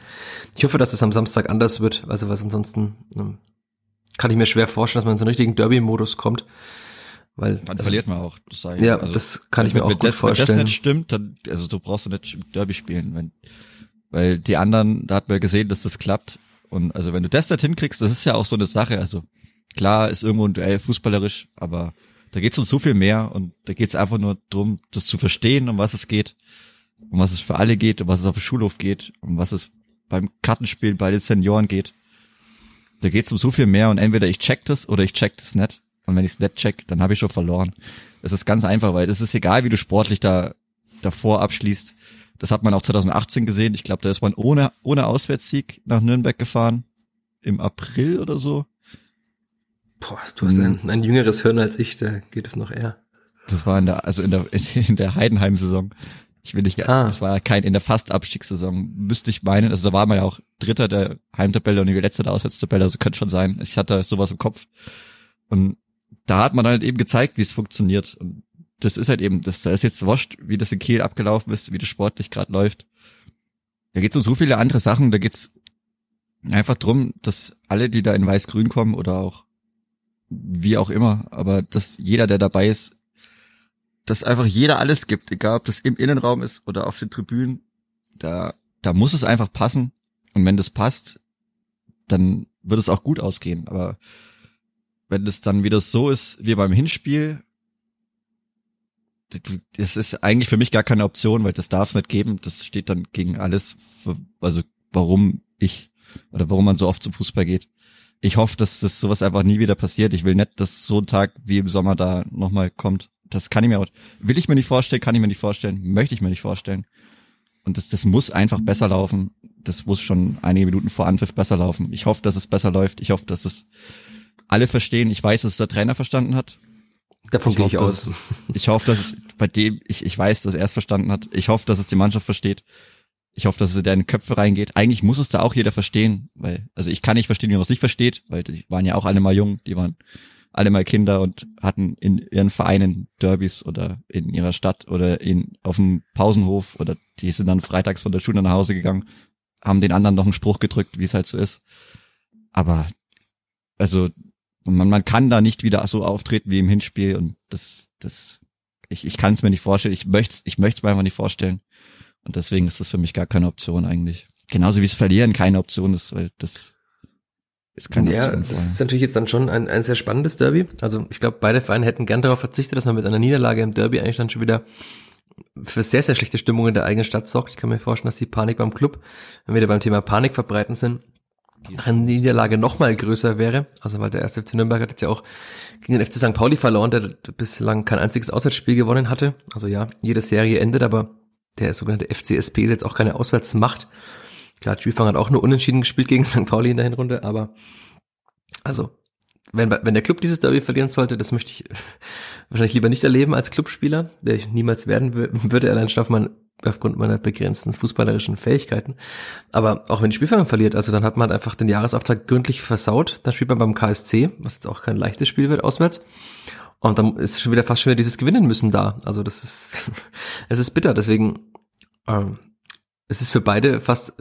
Ich hoffe, dass es am Samstag anders wird, also was ansonsten ähm, kann ich mir schwer vorstellen, dass man in so einen richtigen Derby-Modus kommt. Weil, dann also, verliert man auch, das sage ich. Ja, also, das kann ich mir auch gut das, vorstellen. Wenn das nicht stimmt, dann, also du brauchst du nicht Derby spielen, wenn, weil die anderen, da hat man gesehen, dass das klappt. Und also wenn du das nicht hinkriegst, das ist ja auch so eine Sache, also klar ist irgendwo ein Duell fußballerisch, aber da geht's um so viel mehr und da geht's einfach nur drum, das zu verstehen, um was es geht, um was es für alle geht, um was es auf dem Schulhof geht, um was es beim Kartenspiel bei den Senioren geht. Da geht's um so viel mehr und entweder ich check das oder ich check das nicht. Und wenn ich es nicht check, dann habe ich schon verloren. Es ist ganz einfach, weil es ist egal, wie du sportlich da davor abschließt. Das hat man auch 2018 gesehen. Ich glaube, da ist man ohne, ohne Auswärtssieg nach Nürnberg gefahren. Im April oder so. Boah, du hast ein, ein jüngeres Hirn als ich, da geht es noch eher. Das war in der, also in der, in der Heidenheim-Saison. Ich will nicht, ah. das war kein in der Fast-Abstiegssaison, müsste ich meinen. Also da war man ja auch Dritter der Heimtabelle und die letzte der Auswärtstabelle, also könnte schon sein. Ich hatte sowas im Kopf. Und da hat man halt eben gezeigt, wie es funktioniert. Und das ist halt eben, das, da ist jetzt wurscht, wie das in Kiel abgelaufen ist, wie das sportlich gerade läuft. Da geht's um so viele andere Sachen, da geht's einfach drum, dass alle, die da in Weiß-Grün kommen oder auch wie auch immer, aber dass jeder, der dabei ist, dass einfach jeder alles gibt, egal ob das im Innenraum ist oder auf den Tribünen. Da, da muss es einfach passen. Und wenn das passt, dann wird es auch gut ausgehen. Aber wenn es dann wieder so ist wie beim Hinspiel, das ist eigentlich für mich gar keine Option, weil das darf es nicht geben. Das steht dann gegen alles, also warum ich oder warum man so oft zum Fußball geht. Ich hoffe, dass das sowas einfach nie wieder passiert. Ich will nicht, dass so ein Tag wie im Sommer da nochmal kommt das kann ich mir, will ich mir nicht vorstellen, kann ich mir nicht vorstellen, möchte ich mir nicht vorstellen. Und das, das muss einfach besser laufen. Das muss schon einige Minuten vor Anpfiff besser laufen. Ich hoffe, dass es besser läuft. Ich hoffe, dass es alle verstehen. Ich weiß, dass es der Trainer verstanden hat. Davon gehe ich aus. Dass, ich hoffe, dass es bei dem, ich, ich weiß, dass er es verstanden hat. Ich hoffe, dass es die Mannschaft versteht. Ich hoffe, dass es in deine Köpfe reingeht. Eigentlich muss es da auch jeder verstehen, weil, also ich kann nicht verstehen, wie man es nicht versteht, weil die waren ja auch alle mal jung, die waren alle mal Kinder und hatten in ihren Vereinen Derbys oder in ihrer Stadt oder in, auf dem Pausenhof oder die sind dann freitags von der Schule nach Hause gegangen, haben den anderen noch einen Spruch gedrückt, wie es halt so ist. Aber, also, man, man kann da nicht wieder so auftreten wie im Hinspiel und das, das, ich, ich kann es mir nicht vorstellen. Ich möchte ich möchte es mir einfach nicht vorstellen. Und deswegen ist das für mich gar keine Option eigentlich. Genauso wie es verlieren keine Option ist, weil das ist keine ja, Option das ist natürlich jetzt dann schon ein, ein sehr spannendes Derby. Also ich glaube, beide Vereine hätten gern darauf verzichtet, dass man mit einer Niederlage im Derby eigentlich dann schon wieder für sehr, sehr schlechte Stimmung in der eigenen Stadt sorgt. Ich kann mir vorstellen, dass die Panik beim Club, wenn wir da beim Thema Panik verbreiten sind, eine Niederlage noch mal größer wäre. Also weil der erste FC Nürnberg hat jetzt ja auch gegen den FC St. Pauli verloren, der bislang kein einziges Auswärtsspiel gewonnen hatte. Also ja, jede Serie endet, aber der sogenannte FCSP ist jetzt auch keine Auswärtsmacht. Klar, Spielfang hat auch nur unentschieden gespielt gegen St. Pauli in der Hinrunde, aber also wenn, wenn der Club dieses Derby verlieren sollte, das möchte ich wahrscheinlich lieber nicht erleben als Clubspieler, der ich niemals werden würde, allein mein, aufgrund meiner begrenzten fußballerischen Fähigkeiten. Aber auch wenn Spielverein verliert, also dann hat man einfach den Jahresauftrag gründlich versaut. Dann spielt man beim KSC, was jetzt auch kein leichtes Spiel wird, auswärts. Und dann ist schon wieder fast schon wieder dieses Gewinnen müssen da. Also das ist, es ist bitter. Deswegen, ähm, es ist für beide fast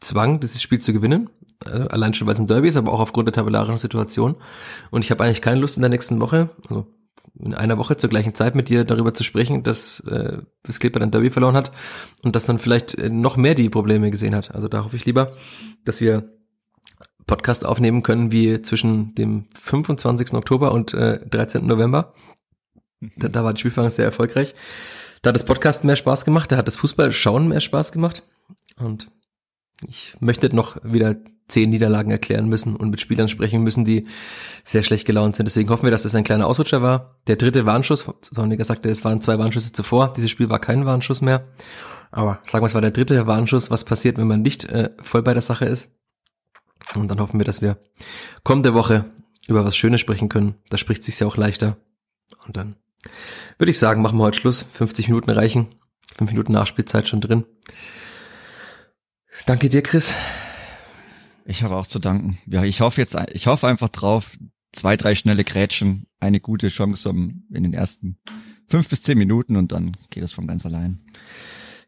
Zwang, dieses Spiel zu gewinnen. Äh, allein schon, weil es ein Derby ist, aber auch aufgrund der tabellarischen Situation. Und ich habe eigentlich keine Lust in der nächsten Woche, also in einer Woche zur gleichen Zeit mit dir darüber zu sprechen, dass äh, das Clipper ein Derby verloren hat und dass dann vielleicht äh, noch mehr die Probleme gesehen hat. Also da hoffe ich lieber, dass wir Podcast aufnehmen können wie zwischen dem 25. Oktober und äh, 13. November. Da, da war die Spielfang sehr erfolgreich. Da hat das Podcast mehr Spaß gemacht, da hat das Fußballschauen mehr Spaß gemacht. Und ich möchte noch wieder zehn Niederlagen erklären müssen und mit Spielern sprechen müssen, die sehr schlecht gelaunt sind. Deswegen hoffen wir, dass das ein kleiner Ausrutscher war. Der dritte Warnschuss, Sonniger sagte, es waren zwei Warnschüsse zuvor. Dieses Spiel war kein Warnschuss mehr. Aber sagen wir, es war der dritte Warnschuss. Was passiert, wenn man nicht äh, voll bei der Sache ist? Und dann hoffen wir, dass wir kommende Woche über was Schönes sprechen können. Da spricht sich ja auch leichter. Und dann würde ich sagen, machen wir heute Schluss. 50 Minuten reichen. Fünf Minuten Nachspielzeit schon drin. Danke dir, Chris. Ich habe auch zu danken. Ja, ich hoffe jetzt, ich hoffe einfach drauf, zwei, drei schnelle Grätschen, eine gute Chance um in den ersten fünf bis zehn Minuten und dann geht es von ganz allein.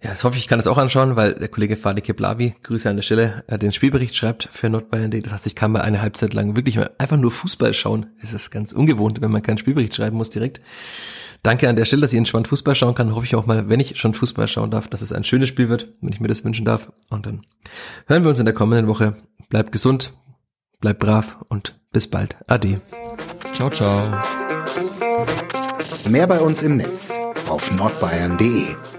Ja, das hoffe ich, ich kann das auch anschauen, weil der Kollege Fadi Keblavi, Grüße an der Stelle, äh, den Spielbericht schreibt für Nordbayern.de. Das heißt, ich kann mal eine Halbzeit lang wirklich einfach nur Fußball schauen. Es ist ganz ungewohnt, wenn man keinen Spielbericht schreiben muss direkt. Danke an der Stelle, dass ich entspannt Fußball schauen kann. Hoffe ich auch mal, wenn ich schon Fußball schauen darf, dass es ein schönes Spiel wird, wenn ich mir das wünschen darf. Und dann hören wir uns in der kommenden Woche. Bleibt gesund, bleibt brav und bis bald. Ade. Ciao, ciao. Mehr bei uns im Netz auf nordbayern.de